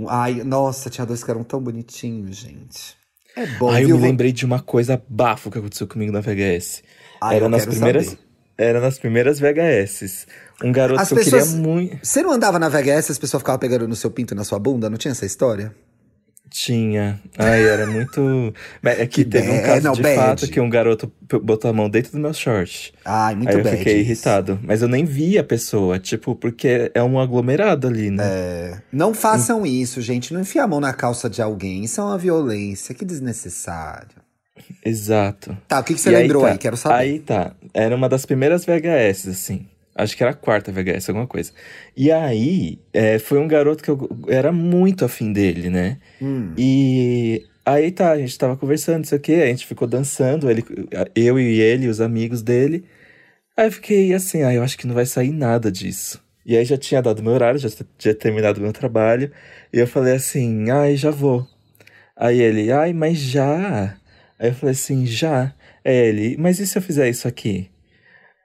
ai, nossa, tinha dois que eram tão bonitinhos, gente. É bom, Aí eu viu? me lembrei de uma coisa bafo que aconteceu comigo na VHS. Ai, era eu nas primeiras. saber. Era nas primeiras VHS. Um garoto As que eu pessoas- queria muito. Você não andava na VHS e as pessoas ficavam pegando no seu pinto e na sua bunda? Não tinha essa história? Tinha. Ai, era muito. [LAUGHS] Mas É que, Que teve um bad, caso não, de bad. fato que um garoto botou a mão dentro do meu short. Ai, muito Aí eu fiquei isso. irritado. Mas eu nem vi a pessoa, tipo, porque é um aglomerado ali, né? É. Não façam isso, gente. Não enfia a mão na calça de alguém. Isso é uma violência. Que desnecessário. Exato. Tá, o que, que você E lembrou tá, aí? Quero saber. Aí tá. Era uma das primeiras VHS, assim. Acho que era a quarta VHS, alguma coisa. E aí, é, foi um garoto que eu era muito afim dele, né? Hum. E aí tá, a gente tava conversando, não sei o quê, a gente ficou dançando, ele, eu e ele, os amigos dele. Aí eu fiquei assim, ah, eu acho que não vai sair nada disso. E aí já tinha dado meu horário, já tinha terminado meu trabalho. E eu falei assim, ai, já vou. Aí ele, ai, mas já. Aí eu falei assim, já. Aí ele, mas e se eu fizer isso aqui?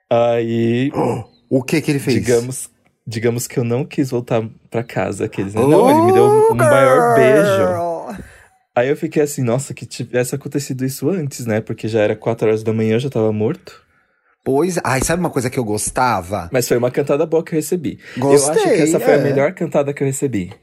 Aí, [GASPS] O que que ele fez? digamos, digamos que eu não quis voltar pra casa. Aqueles, né? Não, ele me deu um, um maior beijo. Aí eu fiquei assim, nossa, que tivesse acontecido isso antes, né? Porque já era 4 horas da manhã, eu já tava morto. Pois. Ai, sabe uma coisa que eu gostava? Mas foi uma cantada boa que eu recebi. eu Gostei, acho que essa foi a é. melhor cantada que eu recebi.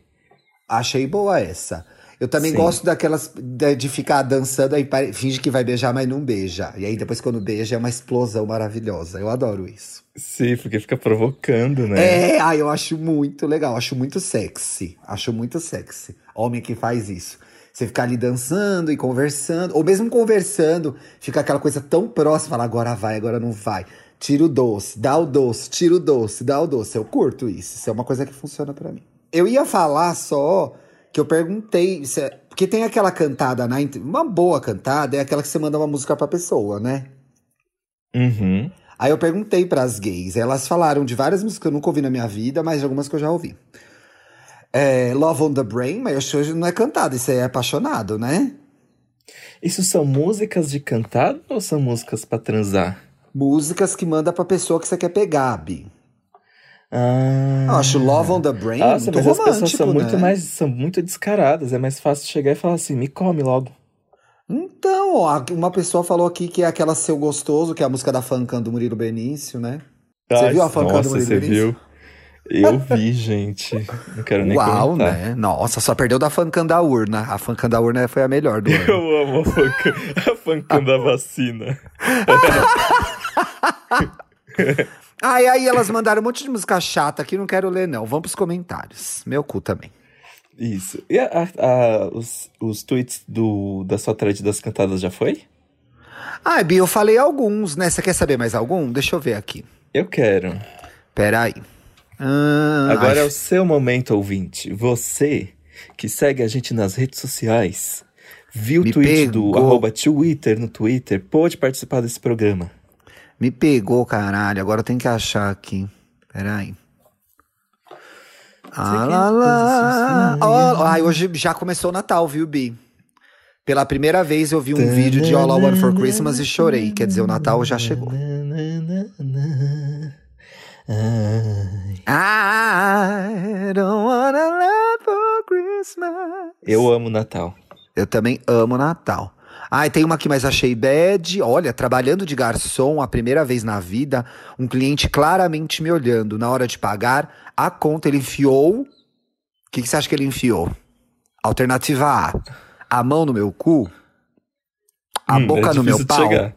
Achei boa essa. Eu também Sim. gosto daquelas de, de ficar dançando aí finge que vai beijar, mas não beija. E aí depois quando beija é uma explosão maravilhosa. Eu adoro isso. Sim, porque fica provocando, né? É, ai, eu acho muito legal, acho muito sexy. Acho muito sexy. Homem que faz isso. Você ficar ali dançando e conversando, ou mesmo conversando, fica aquela coisa tão próxima, fala agora vai, agora não vai. Tira o doce, dá o doce, tira o doce, dá o doce. Eu curto isso. Isso é uma coisa que funciona pra mim. Eu ia falar só que eu perguntei, se é- porque tem aquela cantada na uma boa cantada é aquela que você manda uma música pra pessoa, né? Uhum. Aí eu perguntei pras gays, elas falaram de várias músicas que eu nunca ouvi na minha vida, mas de algumas que eu já ouvi. É, Love on the Brain, mas eu acho que não é cantado, isso aí é apaixonado, né? Isso são músicas de cantada ou são músicas pra transar? Músicas que manda pra pessoa que você quer pegar, Bi. Ah. Eu acho Love on the Brain Nossa, muito mas as pessoas romântico, são muito né? mais, são muito descaradas. É mais fácil chegar e falar assim, me come logo. Então, ó, uma pessoa falou aqui que é aquela Seu Gostoso, que é a música da Fancam do Murilo Benício, né? Você Ai, viu a fancam do Murilo você Benício? viu? Eu vi, [LAUGHS] gente. Não quero nem Uau, comentar. né? Nossa, só perdeu da Fancam da urna. A Fancam da urna foi a melhor do [LAUGHS] ano. Eu amo a fancam, a fancam da vacina. [LAUGHS] Ai, aí elas mandaram um monte de música chata aqui, não quero ler, não. Vamos pros comentários. Meu cu também. Isso. E a- a- os, os tweets do, da sua thread das cantadas já foi? Ai, Bi, eu falei alguns, né? Você quer saber mais algum? Deixa eu ver aqui. Eu quero. Pera aí. Ah, Agora é ai, o seu momento, ouvinte. Você que segue a gente nas redes sociais, viu o tweet do pegou. arroba Twitter no Twitter, pôde participar desse programa. Me pegou, caralho. Agora eu tenho que achar aqui. Pera aí. Ah, lá, lá. Ó, ai, hoje já começou o Natal, viu, Bi? Pela primeira vez eu vi um vídeo de All I Want for Christmas e chorei. Quer dizer, o Natal já chegou. I don't wanna live for Christmas. Eu amo Natal. Eu também amo Natal. Ai, tem uma aqui, mas achei bad. Olha, trabalhando de garçom a primeira vez na vida, um cliente claramente me olhando. Na hora de pagar, a conta ele enfiou. O que, que você acha que ele enfiou? Alternativa A. A mão no meu cu. A Hum, boca é no meu pau. chegar.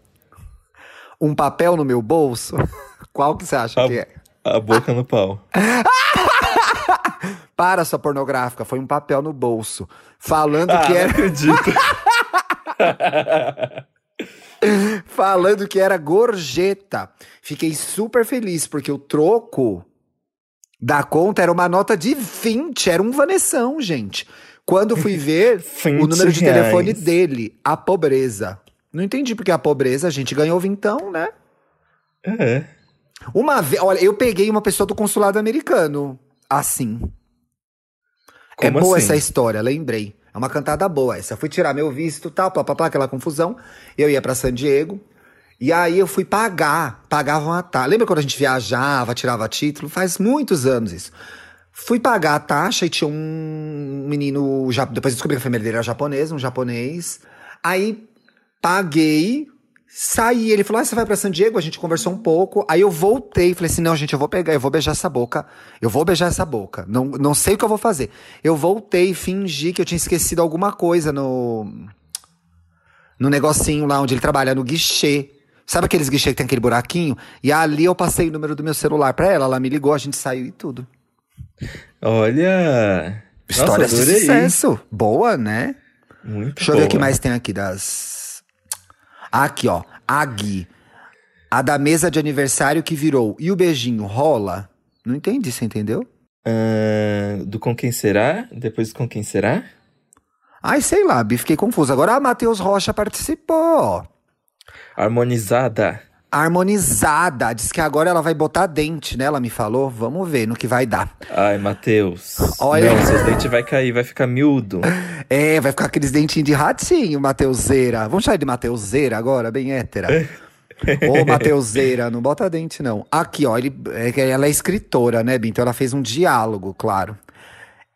Um papel no meu bolso. [LAUGHS] Qual que você acha A- que é? A boca no pau. [LAUGHS] Para, sua pornográfica. Foi um papel no bolso. Falando Ah, que não era. acredito. [LAUGHS] [LAUGHS] falando que era gorjeta. Fiquei super feliz, porque o troco da conta era uma nota de 20, era um vanessão, gente. Quando fui ver [LAUGHS] 20 o número de reais. telefone dele, a pobreza. Não entendi porque a pobreza, a gente ganhou vintão, né? É. Uma vez, olha, eu peguei uma pessoa do consulado americano, assim. é Como boa assim? essa história, lembrei. É uma cantada boa essa. Fui tirar meu visto, tal, papapá, aquela confusão. Eu ia pra San Diego. E aí eu fui pagar, pagava uma taxa. Lembra quando a gente viajava, tirava título? Faz muitos anos isso. Fui pagar a taxa e tinha um menino, depois descobri que a família dele era japonesa, um japonês. Aí paguei, saí. Ele falou: ah, você vai pra San Diego? A gente conversou um pouco. Aí eu voltei. Falei assim: não, gente, eu vou pegar, eu vou beijar essa boca. Eu vou beijar essa boca. Não, não sei o que eu vou fazer. Eu voltei, fingi que eu tinha esquecido alguma coisa no. No negocinho lá onde ele trabalha, no guichê. Sabe aqueles guichê que tem aquele buraquinho? E ali eu passei o número do meu celular pra ela. Ela me ligou, a gente saiu e tudo. Olha. História Nossa, de sucesso. Boa, né? Muito Deixa eu ver o que mais tem aqui das. Aqui, ó. A Gui. A da mesa de aniversário que virou. E o beijinho rola? Não entendi, você entendeu? Ah, do Com Quem Será? Depois Com Quem Será? Ai, sei lá, fiquei confuso. Agora a Matheus Rocha participou. Harmonizada. Harmonizada. Diz que agora ela vai botar dente, né? Ela me falou. Vamos ver no que vai dar. Ai, Matheus. Olha- Não, seus dentes vai cair, vai ficar miúdo. [LAUGHS] É, vai ficar aqueles dentinhos de ratinho, Mateuseira. Vamos chamar de Mateuseira agora, bem hétera. [LAUGHS] Ô, Mateuseira, não bota dente, não. Aqui, ó, ele, é ela é escritora, né, Bi? Então ela fez um diálogo, claro.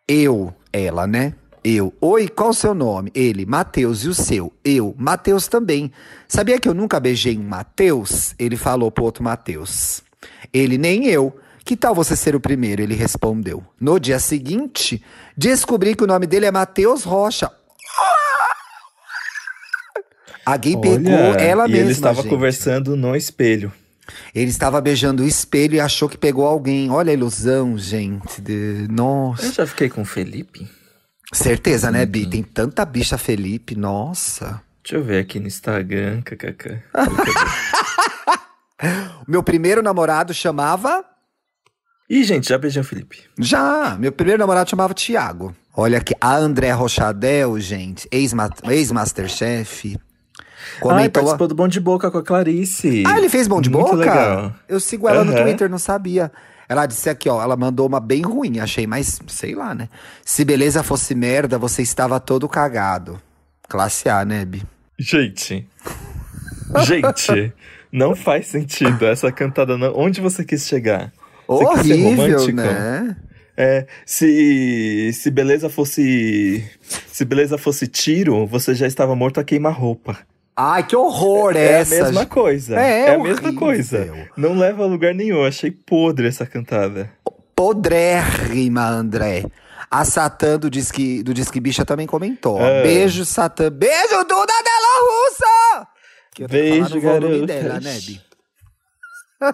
Eu, ela, né? Eu. Oi, qual o seu nome? Ele, Mateus. E o seu? Eu, Mateus também. Sabia que eu nunca beijei um Mateus? Ele falou pro outro Mateus. Ele, nem eu. Que tal você ser o primeiro? Ele respondeu. No dia seguinte, descobri que o nome dele é Mateus Rocha. A Gay pegou ela e mesma. ele estava gente. conversando no espelho. Ele estava beijando o espelho e achou que pegou alguém. Olha a ilusão, gente. De... Nossa. Eu já fiquei com o Felipe. Certeza, né, Bi? Tem tanta bicha Felipe, nossa. Deixa eu ver aqui no Instagram, kkk. [LAUGHS] Meu primeiro namorado chamava. Ih, gente, já beijei o Felipe. Já! Meu primeiro namorado chamava Tiago. Olha aqui, a André Rochadel, gente, ex-ma- ex-masterchef. Ai, Comentou. participou do Bom de Boca com a Clarice. ah, ele fez bom de Muito boca? legal. Eu sigo ela no Aham. Twitter, não sabia. Ela disse aqui, ó, ela mandou uma bem ruim, achei, mas sei lá, né? Se beleza fosse merda, você estava todo cagado. Classe A, né, Bi? Gente. Gente, não faz sentido essa cantada. Não. Onde você quis chegar? Você quis Horrível, romântico? né? É, se, se beleza fosse. Se beleza fosse tiro, você já estava morto a queima-roupa. Ai, que horror É essa. a mesma coisa. É, a mesma coisa. Não leva a lugar nenhum. Achei podre essa cantada. Podrérrima, André. A Satã do Disque, do Disque Bicha também comentou. É. Beijo, Satã. Beijo, Duda Della Russa! Que Beijo, dela, né, Bi? [LAUGHS]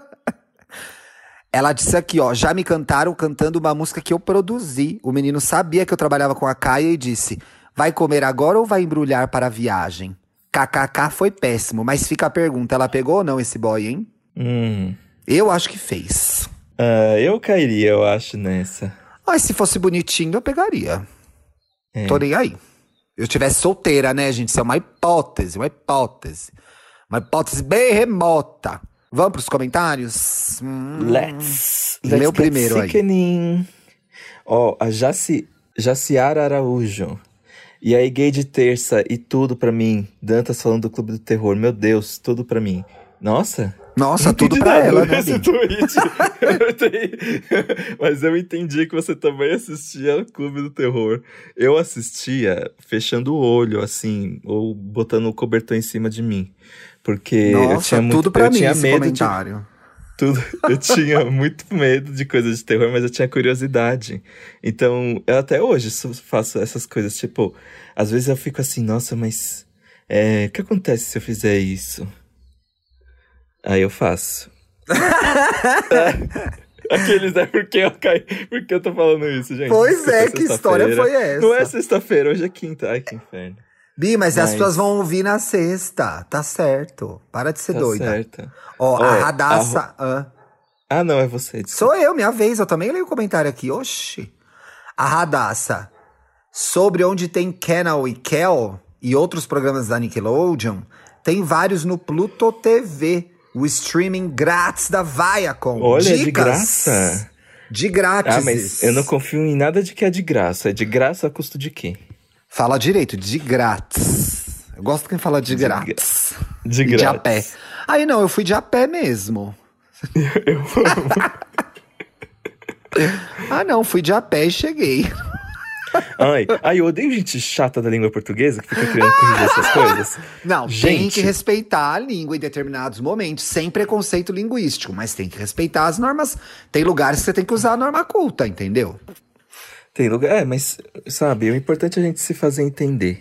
Ela disse aqui, ó. Já me cantaram cantando uma música que eu produzi. O menino sabia que eu trabalhava com a Caia e disse: Vai comer agora ou vai embrulhar para a viagem? KKK foi péssimo, mas fica a pergunta: ela pegou ou não esse boy, hein? Hum. Eu acho que fez. Ah, eu cairia, eu acho, nessa. Mas se fosse bonitinho, eu pegaria. É. Tô nem aí. Eu estivesse solteira, né, gente? Isso é uma hipótese, uma hipótese. Uma hipótese bem remota. Vamos pros comentários? Hum. Let's. O primeiro aí. Ó, a Jaci, Jaciara Araújo. E aí, gay de terça e tudo pra mim. Dantas falando do Clube do Terror. Meu Deus, tudo pra mim. Nossa. Nossa, tudo pra ela, né, nesse Bi? tweet. [LAUGHS] Eu. Mas eu entendi que você também assistia ao Clube do Terror. Eu assistia fechando o olho, assim, ou botando o cobertor em cima de mim. Porque eu Nossa, tinha muito, tudo pra eu mim tinha esse medo de comentário. Tudo. Eu tinha [LAUGHS] muito medo de coisas de terror, mas eu tinha curiosidade. Então, eu até hoje faço essas coisas. Tipo, às vezes eu fico assim, nossa, mas é, o que acontece se eu fizer isso? Aí eu faço. É, [LAUGHS] Aqueles é porque eu caí. Porque eu tô falando isso, gente. Pois Desculpa, é, que história foi essa? Não é sexta-feira, hoje é quinta. Ai, que inferno. Bi, mas, as Mas- pessoas vão ouvir na sexta. Tá certo. Para de ser Tá doida. certo. Ó, a Radassa. ah. Ah, não, é você. desculpa. Sou eu, minha vez. Eu também leio o comentário aqui. Oxi. A Radassa. Sobre onde tem Kenal e Kel e outros programas da Nickelodeon, tem vários no Pluto TV, o streaming grátis da Viacom. Olha, Dicas de graça. De grátis. Ah, mas eu não confio em nada de que é de graça. É de graça a custo de quê? Fala direito, de grátis. Eu gosto quem fala de, grátis. De graça. de a pé. Aí não, eu fui de a pé mesmo. [LAUGHS] Eu [LAUGHS] Ah, não, fui de a pé e cheguei. Ai, ai, eu odeio gente chata da língua portuguesa que fica querendo corrigir essas coisas. [LAUGHS] Não, tem Gente. que respeitar a língua em determinados momentos, sem preconceito linguístico, mas tem que respeitar as normas. Tem lugares que você tem que usar a norma culta, entendeu? Tem lugar. É, mas, sabe, o importante é a gente se fazer entender.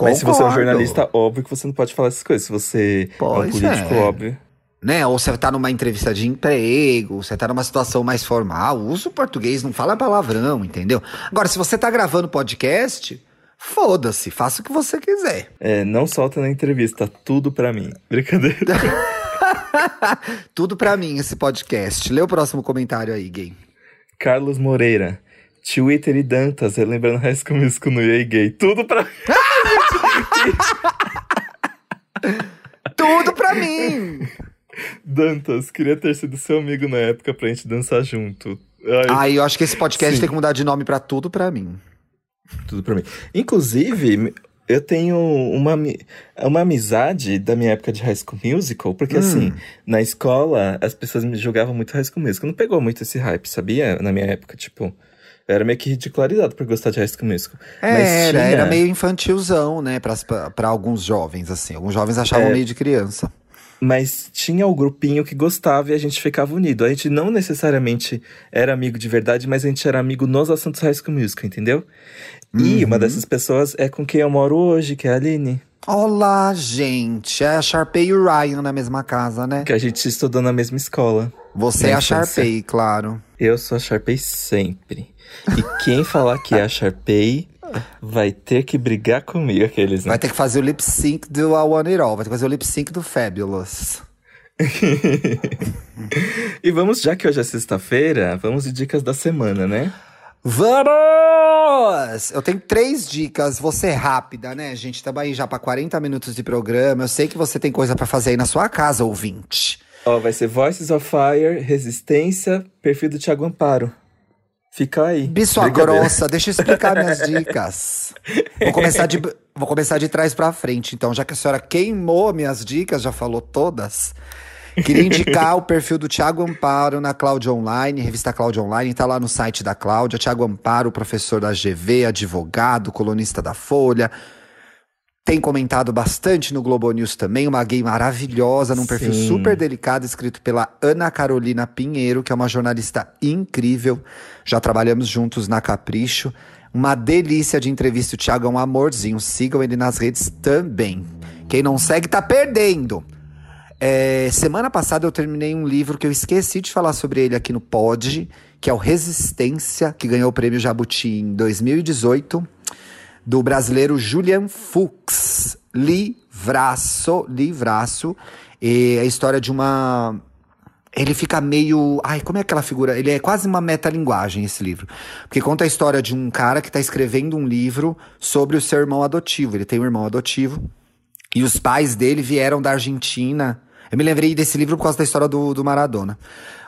Mas se você é um Concordo. jornalista, óbvio que você não pode falar essas coisas. Se você é Pois um político, é. óbvio. Né? Ou você tá numa entrevista de emprego, você tá numa situação mais formal, usa o português, não fala palavrão, entendeu? Agora, se você tá gravando podcast, foda-se, faça o que você quiser. É, não solta na entrevista, tudo pra mim. [LAUGHS] Brincadeira. [LAUGHS] Tudo pra mim esse podcast. Lê o próximo comentário aí, gay. Carlos Moreira. Twitter e Dantas, relembrando High School Musical no EA Gay. Tudo pra [LAUGHS] Tudo pra mim! Dantas, queria ter sido seu amigo na época pra gente dançar junto. Ai, Aí eu acho que esse podcast Sim. tem que mudar de nome pra tudo pra mim. tudo pra mim. Inclusive, eu tenho uma, uma amizade da minha época de High School Musical, porque Hum. assim, na escola as pessoas me jogavam muito High School Musical. Não pegou muito esse hype, sabia? Na minha época, tipo, era meio que ridicularizado por gostar de High School Musical. Mas É, era, tinha- era meio infantilzão, né, pra pra alguns jovens, assim. Alguns jovens achavam É. meio de criança. Mas tinha o grupinho que gostava e a gente ficava unido. A gente não necessariamente era amigo de verdade, mas a gente era amigo nos assuntos High School Musical, entendeu? E Uhum. uma dessas pessoas é com quem eu moro hoje, que é a Aline. Olá, gente. É a Sharpay e o Ryan na mesma casa, né? Que a gente estudou na mesma escola. Você é a. Sharpay, claro. Eu sou a Sharpay sempre. E quem falar que é a Sharpay vai ter que brigar comigo, aqueles, né? Vai ter que fazer o lip sync do I Want It All. Vai ter que fazer o lip sync do Fabulous. [LAUGHS] E vamos, já que hoje é sexta-feira, vamos de dicas da semana, né? Vamos! Eu tenho três dicas. Você é rápida, né, gente? Estamos aí já para 40 minutos de programa. Eu sei que você tem coisa pra fazer aí na sua casa, ouvinte. Ó, vai ser Voices of Fire, Resistência, perfil do Thiago Amparo. Fica aí. Bicho grossa, deixa eu explicar minhas [LAUGHS] dicas. Vou começar, de, vou começar de trás pra frente, então, já que a senhora queimou minhas dicas, já falou todas. Queria indicar o perfil do Thiago Amparo na Cláudia Online, revista Cláudia Online, tá lá no site da Cláudia. Thiago Amparo, professor da GV, advogado, colunista da Folha. Tem comentado bastante no Globo News também, uma gay maravilhosa, num perfil Sim. super delicado, escrito pela Ana Carolina Pinheiro, que é uma jornalista incrível. Já trabalhamos juntos na Capricho. Uma delícia de entrevista. O Thiago é um amorzinho. Sigam ele nas redes também. Quem não segue tá perdendo. É, semana passada eu terminei um livro que eu esqueci de falar sobre ele aqui no Pod, que é o Resistência, que ganhou o prêmio Jabuti em 2018 do brasileiro Julian Fuchs. Livraço, livraço. E a história de uma. Ele fica meio. Ai, como é aquela figura? Ele é quase uma metalinguagem, esse livro. Porque conta a história de um cara que tá escrevendo um livro sobre o seu irmão adotivo. Ele tem um irmão adotivo. E os pais dele vieram da Argentina. Eu me lembrei desse livro por causa da história do, do Maradona.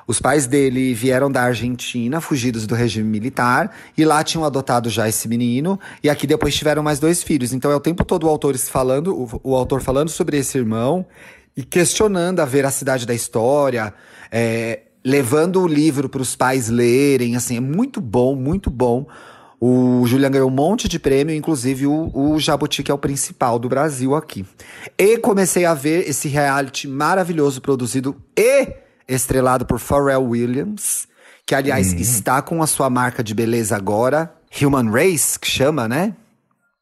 Os pais dele vieram da Argentina, fugidos do regime militar, e lá tinham adotado já esse menino, e aqui depois tiveram mais dois filhos. Então é o tempo todo o autor falando, o, o autor falando sobre esse irmão e questionando a veracidade da história, é, levando o livro para os pais lerem. Assim, é muito bom, muito bom. O Julian ganhou um monte de prêmio, inclusive o, o Jabuti, que é o principal do Brasil aqui. E comecei a ver esse reality maravilhoso produzido e estrelado por Pharrell Williams, que aliás está com a sua marca de beleza agora, Human Race, que chama, né?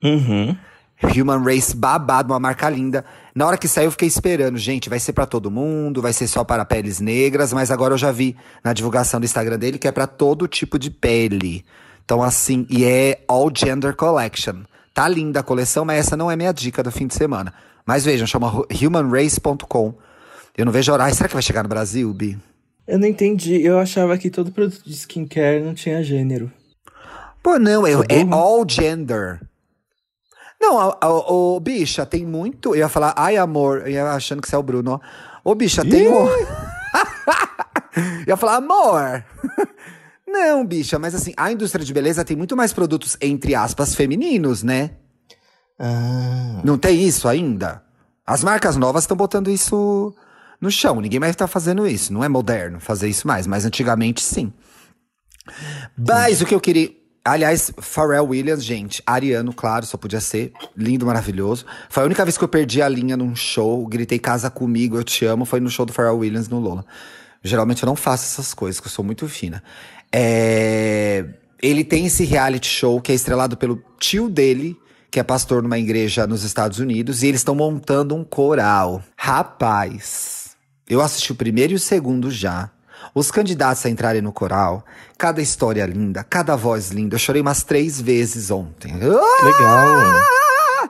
Uhum. Human Race babado, uma marca linda. Na hora que saiu, eu fiquei esperando. Gente, vai ser pra todo mundo, vai ser só para peles negras, mas agora eu já vi na divulgação do Instagram dele que é pra todo tipo de pele. Então, assim, e é All Gender Collection. Tá linda a coleção, mas essa não é minha dica do fim de semana. Mas vejam, chama humanrace.com. Eu não vejo horário. Será que vai chegar no Brasil, Bi? Eu não entendi. Eu achava que todo produto de skincare não tinha gênero. Pô, não, é, Sou é all gender. Não, ô, bicha, tem muito. Eu ia falar, ai, amor, eu ia achando que você é o Bruno. Ô, bicha, tem. o- [LAUGHS] eu ia falar, amor. [LAUGHS] Não, bicha, mas assim, a indústria de beleza tem muito mais produtos, entre aspas, femininos, né? Ah. Não tem isso ainda? As marcas novas estão botando isso no chão. Ninguém mais tá fazendo isso. Não é moderno fazer isso mais, mas antigamente sim. Mas o que eu queria. Aliás, Pharrell Williams, gente, ariano, claro, só podia ser. Lindo, maravilhoso. Foi a única vez que eu perdi a linha num show, gritei casa comigo, eu te amo, foi no show do Pharrell Williams no Lola. Geralmente eu não faço essas coisas, que eu sou muito fina. É... Ele tem esse reality show que é estrelado pelo tio dele, que é pastor numa igreja nos Estados Unidos, e eles estão montando um coral. Rapaz, eu assisti o primeiro e o segundo já. Os candidatos a entrarem no coral, cada história linda, cada voz linda. Eu chorei umas três vezes ontem. Legal.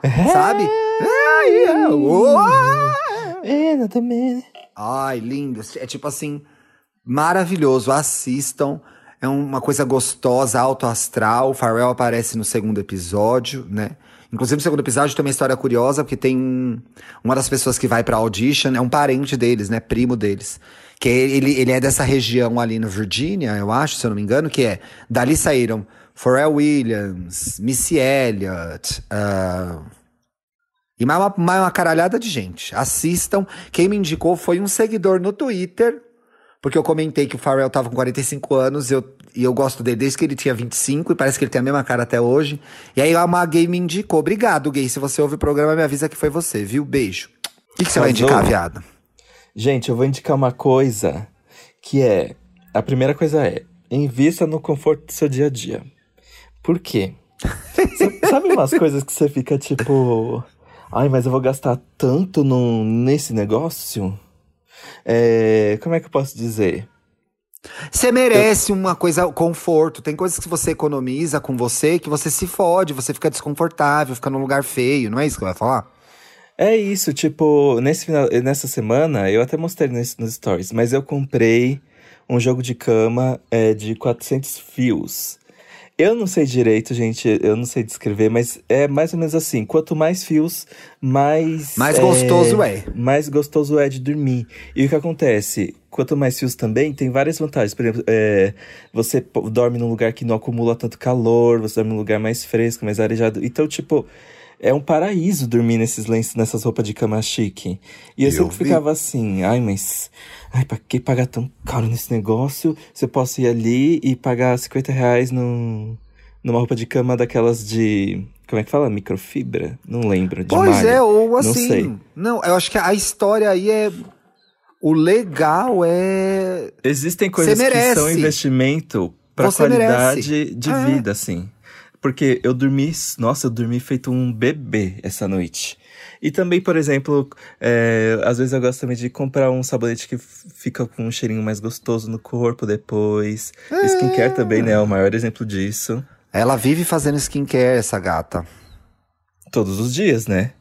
[LAUGHS] Sabe? É, Ai, lindo. É tipo assim, maravilhoso. Assistam. É uma coisa gostosa, alto astral. O Pharrell aparece no segundo episódio, né? Inclusive, no segundo episódio tem uma história curiosa, porque tem uma das pessoas que vai pra audition, é um parente deles, né? Primo deles. Que ele, ele é dessa região ali no Virgínia, eu acho, se eu não me engano, que é. Dali saíram Pharrell Williams, Missy Elliott, uh, e mais uma, mais uma caralhada de gente. Assistam. Quem me indicou foi um seguidor no Twitter, porque eu comentei que o Pharrell tava com 45 anos eu, e eu gosto dele desde que ele tinha 25 e parece que ele tem a mesma cara até hoje. E aí uma gay me indicou. Obrigado, gay. Se você ouve o programa, me avisa que foi você, viu? Beijo. O que, que você vai indicar, viado? Gente, eu vou indicar uma coisa que é. A primeira coisa é: invista no conforto do seu dia a dia. Por quê? [LAUGHS] Sabe umas coisas que você fica tipo. Ai, mas eu vou gastar tanto no, nesse negócio? É, como é que eu posso dizer? Você merece eu... uma coisa, conforto. Tem coisas que você economiza com você que você se fode, você fica desconfortável, fica num lugar feio, não é isso que vai falar? É isso, tipo, nesse final, nessa semana, eu até mostrei nos, nos stories, mas eu comprei um jogo de cama é, de 400 fios. Eu não sei direito, gente, eu não sei descrever, mas é mais ou menos assim: quanto mais fios, mais. Mais é, gostoso é. Mais gostoso é de dormir. E o que acontece? Quanto mais fios também, tem várias vantagens. Por exemplo, é, você dorme num lugar que não acumula tanto calor, você dorme num lugar mais fresco, mais arejado. Então, tipo, é um paraíso dormir nesses lenços, nessas roupas de cama chique. E eu, eu sempre vi. ficava assim, ai, mas. Ai, pra que pagar tão caro nesse negócio? Se eu posso ir ali e pagar 50 reais no, numa roupa de cama daquelas de. Como é que fala? Microfibra? Não lembro. De pois malha. é, ou assim. Não sei. Não, eu acho que a história aí é. O legal é. Existem coisas que são investimento pra Você qualidade merece. de é. vida, assim. Porque eu dormi, nossa, eu dormi feito um bebê essa noite. E também, por exemplo, é, às vezes eu gosto também de comprar um sabonete que fica com um cheirinho mais gostoso no corpo depois. É. Skincare também, né? É o maior exemplo disso. Ela vive fazendo skincare, essa gata. Todos os dias, né?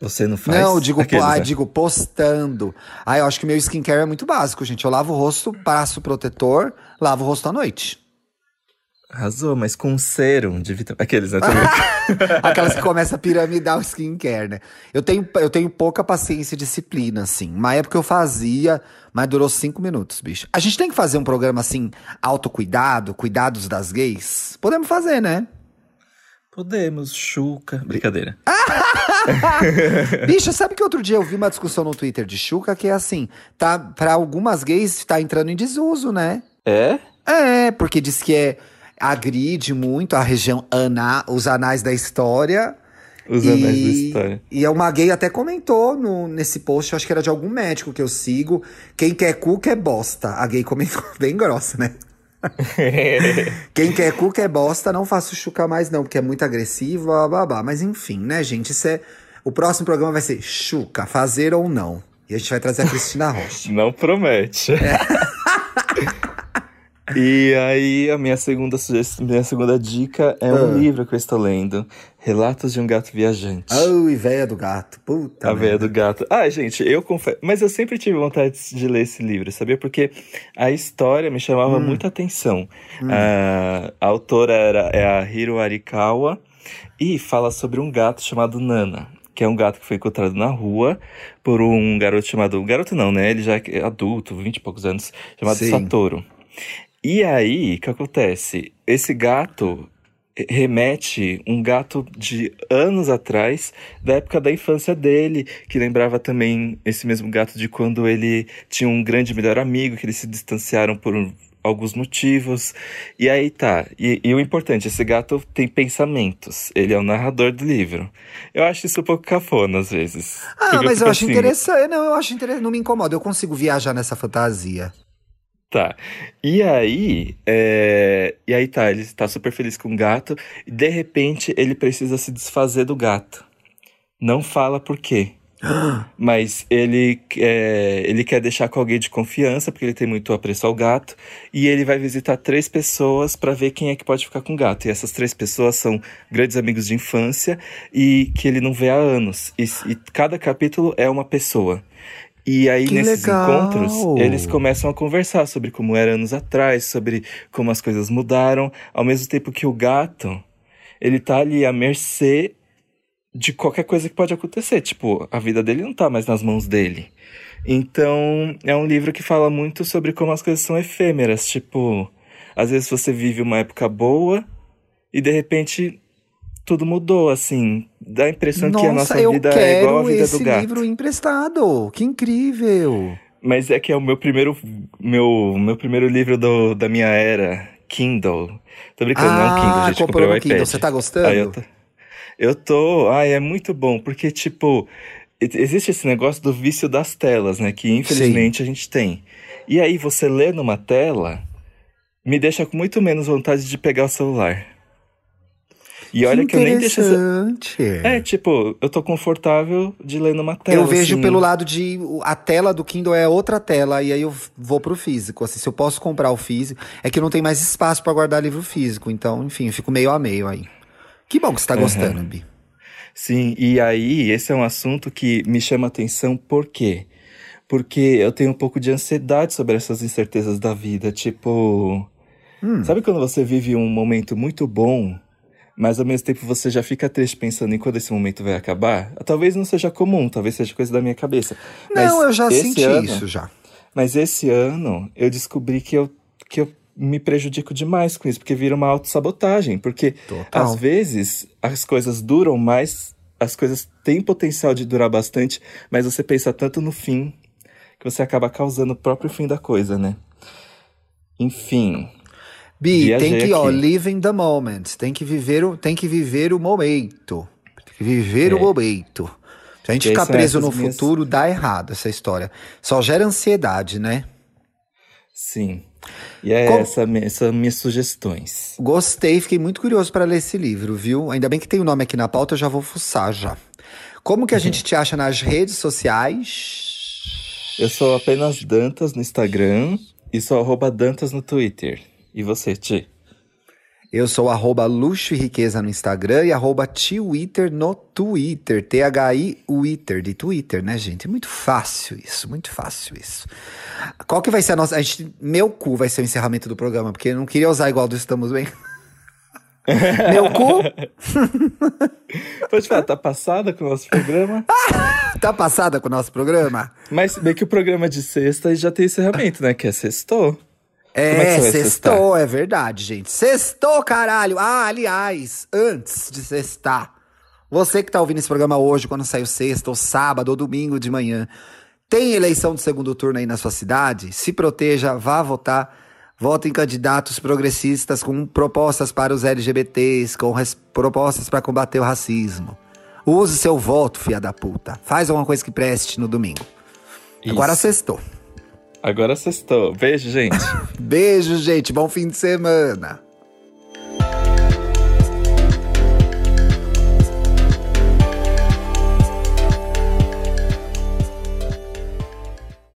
Você não faz? Não, eu digo, Aqueles, ah, né? digo postando. Ah, eu acho que meu skincare é muito básico, gente. Eu lavo o rosto, passo protetor, lavo o rosto à noite. Arrasou, mas com serum de vitamina. Aqueles, né? [LAUGHS] Aquelas que começam a piramidar o skincare, né? Eu tenho, eu tenho pouca paciência e disciplina, assim. Uma época eu fazia, mas durou cinco minutos, bicho. A gente tem que fazer um programa assim, autocuidado, cuidados das gays? Podemos fazer, né? Podemos, Chuca. Brincadeira. [LAUGHS] Bicho, sabe que outro dia eu vi uma discussão no Twitter de Chuca que é assim, tá, para algumas gays tá entrando em desuso, né? É? É, porque diz que é agride muito a região ana, os anais da história. Os e, anais da história. E uma gay até comentou no, nesse post, acho que era de algum médico que eu sigo. Quem quer cu quer bosta. A gay comentou [LAUGHS] bem grossa, né? [LAUGHS] Quem quer cu quer bosta, não faço chuca mais não, porque é muito agressivo, babá. Mas enfim, né, gente? Isso é. O próximo programa vai ser chuca, fazer ou não. E a gente vai trazer a Cristina Rocha. Não promete. É. [LAUGHS] E aí, a minha segunda, minha segunda dica é um ah. livro que eu estou lendo. Relatos de um Gato Viajante. Ai, véia do gato. Puta A véia do gato. Ah, gente, eu confesso. Mas eu sempre tive vontade de ler esse livro, sabia? Porque a história me chamava hum. muita atenção. Hum. A, a autora era, é a Hiro Arikawa e fala sobre um gato chamado Nana que é um gato que foi encontrado na rua por um garoto chamado. Garoto não, né? Ele já é adulto, 20 e poucos anos, chamado Sim. Satoru. E aí, o que acontece? Esse gato remete um gato de anos atrás, da época da infância dele, que lembrava também esse mesmo gato de quando ele tinha um grande melhor amigo, que eles se distanciaram por alguns motivos. E aí tá. E, e, o importante, esse gato tem pensamentos. Ele é o narrador do livro. Eu acho isso um pouco cafona às vezes. Ah, mas eu, eu acho assim, interessante. Não, eu acho interessante. Não me incomoda. Eu consigo viajar nessa fantasia. Tá. E aí, é... e aí tá, ele tá super feliz com o gato, e de repente ele precisa se desfazer do gato. Não fala por quê. [GASPS] Mas ele, é, ele quer deixar com alguém de confiança, porque ele tem muito apreço ao gato. E ele vai visitar três pessoas para ver quem é que pode ficar com o gato. E essas três pessoas são grandes amigos de infância e que ele não vê há anos. E, e cada capítulo é uma pessoa. E aí, que nesses legal. encontros, eles começam a conversar sobre como era anos atrás, sobre como as coisas mudaram, ao mesmo tempo que o gato, ele tá ali à mercê de qualquer coisa que pode acontecer. Tipo, a vida dele não tá mais nas mãos dele. Então, é um livro que fala muito sobre como as coisas são efêmeras. Tipo, às vezes você vive uma época boa e de repente tudo mudou, assim. Dá a impressão nossa, que a nossa vida é igual a vida do gato. esse livro emprestado. Que incrível! Mas é que é o meu primeiro, meu, meu primeiro livro do, da minha era, Kindle. Tô brincando, ah, não Kindle, gente, comprei o iPad. Kindle. Você tá gostando? eu tô... Eu tô. Ai, é muito bom, porque, tipo, existe esse negócio do vício das telas, né? Que infelizmente Sim. a gente tem. E aí, você lê numa tela, me deixa com muito menos vontade de pegar o celular. E olha que, que eu nem deixo. É, tipo, eu tô confortável de ler numa tela. Eu vejo assim. pelo lado de. A tela do Kindle é outra tela, e aí eu vou pro físico. Assim, se eu posso comprar o físico. É que não tem mais espaço para guardar livro físico. Então, enfim, eu fico meio a meio aí. Que bom que você tá gostando, uhum. Bi. Sim, e aí esse é um assunto que me chama atenção por quê? Porque eu tenho um pouco de ansiedade sobre essas incertezas da vida. Tipo. Hum. Sabe quando você vive um momento muito bom, mas ao mesmo tempo você já fica triste pensando em quando esse momento vai acabar? Talvez não seja comum, talvez seja coisa da minha cabeça. Não, mas eu já senti ano, isso já. Mas esse ano eu descobri que eu, que eu me prejudico demais com isso, porque vira uma autossabotagem. Porque Total. às vezes as coisas duram mais, as coisas têm potencial de durar bastante, mas você pensa tanto no fim que você acaba causando o próprio fim da coisa, né? Enfim. Bi, tem que, aqui. ó, live in the moment. Tem que viver o, tem que viver o momento. Tem que viver é. o momento. Se a gente ficar preso no minhas... futuro, dá errado essa história. Só gera ansiedade, né? Sim. E é Como... essa, essas minhas sugestões. Gostei, fiquei muito curioso para ler esse livro, viu? Ainda bem que tem o nome aqui na pauta, eu já vou fuçar já. Como que a gente [LAUGHS] te acha nas redes sociais? Eu sou apenas Dantas no Instagram e sou arroba Dantas no Twitter. E você, Ti? Eu sou arroba luxo e riqueza no Instagram e arroba Twitter no Twitter. T-H-I Twitter, de Twitter, né, gente? É muito fácil isso, muito fácil isso. Qual que vai ser a nossa... A gente, meu cu vai ser o encerramento do programa, porque eu não queria usar igual do Estamos Bem. [LAUGHS] meu cu? Pode falar, tá passada com o nosso programa? [LAUGHS] tá passada com o nosso programa? Mas bem que o programa de sexta já tem encerramento, né? Que é sextou. É, é sextou, é verdade, gente. Sextou, caralho! Ah, aliás, antes de sextar, você que tá ouvindo esse programa hoje, quando saiu sexta, ou sábado, ou domingo de manhã, tem eleição do segundo turno aí na sua cidade? Se proteja, vá votar. Vote em candidatos progressistas com propostas para os LGBTs, com propostas para combater o racismo. Use seu voto, fia da puta. Faz alguma coisa que preste no domingo. Isso. Agora sextou. Agora sextou. Beijo, gente. [LAUGHS] Beijo, gente. Bom fim de semana.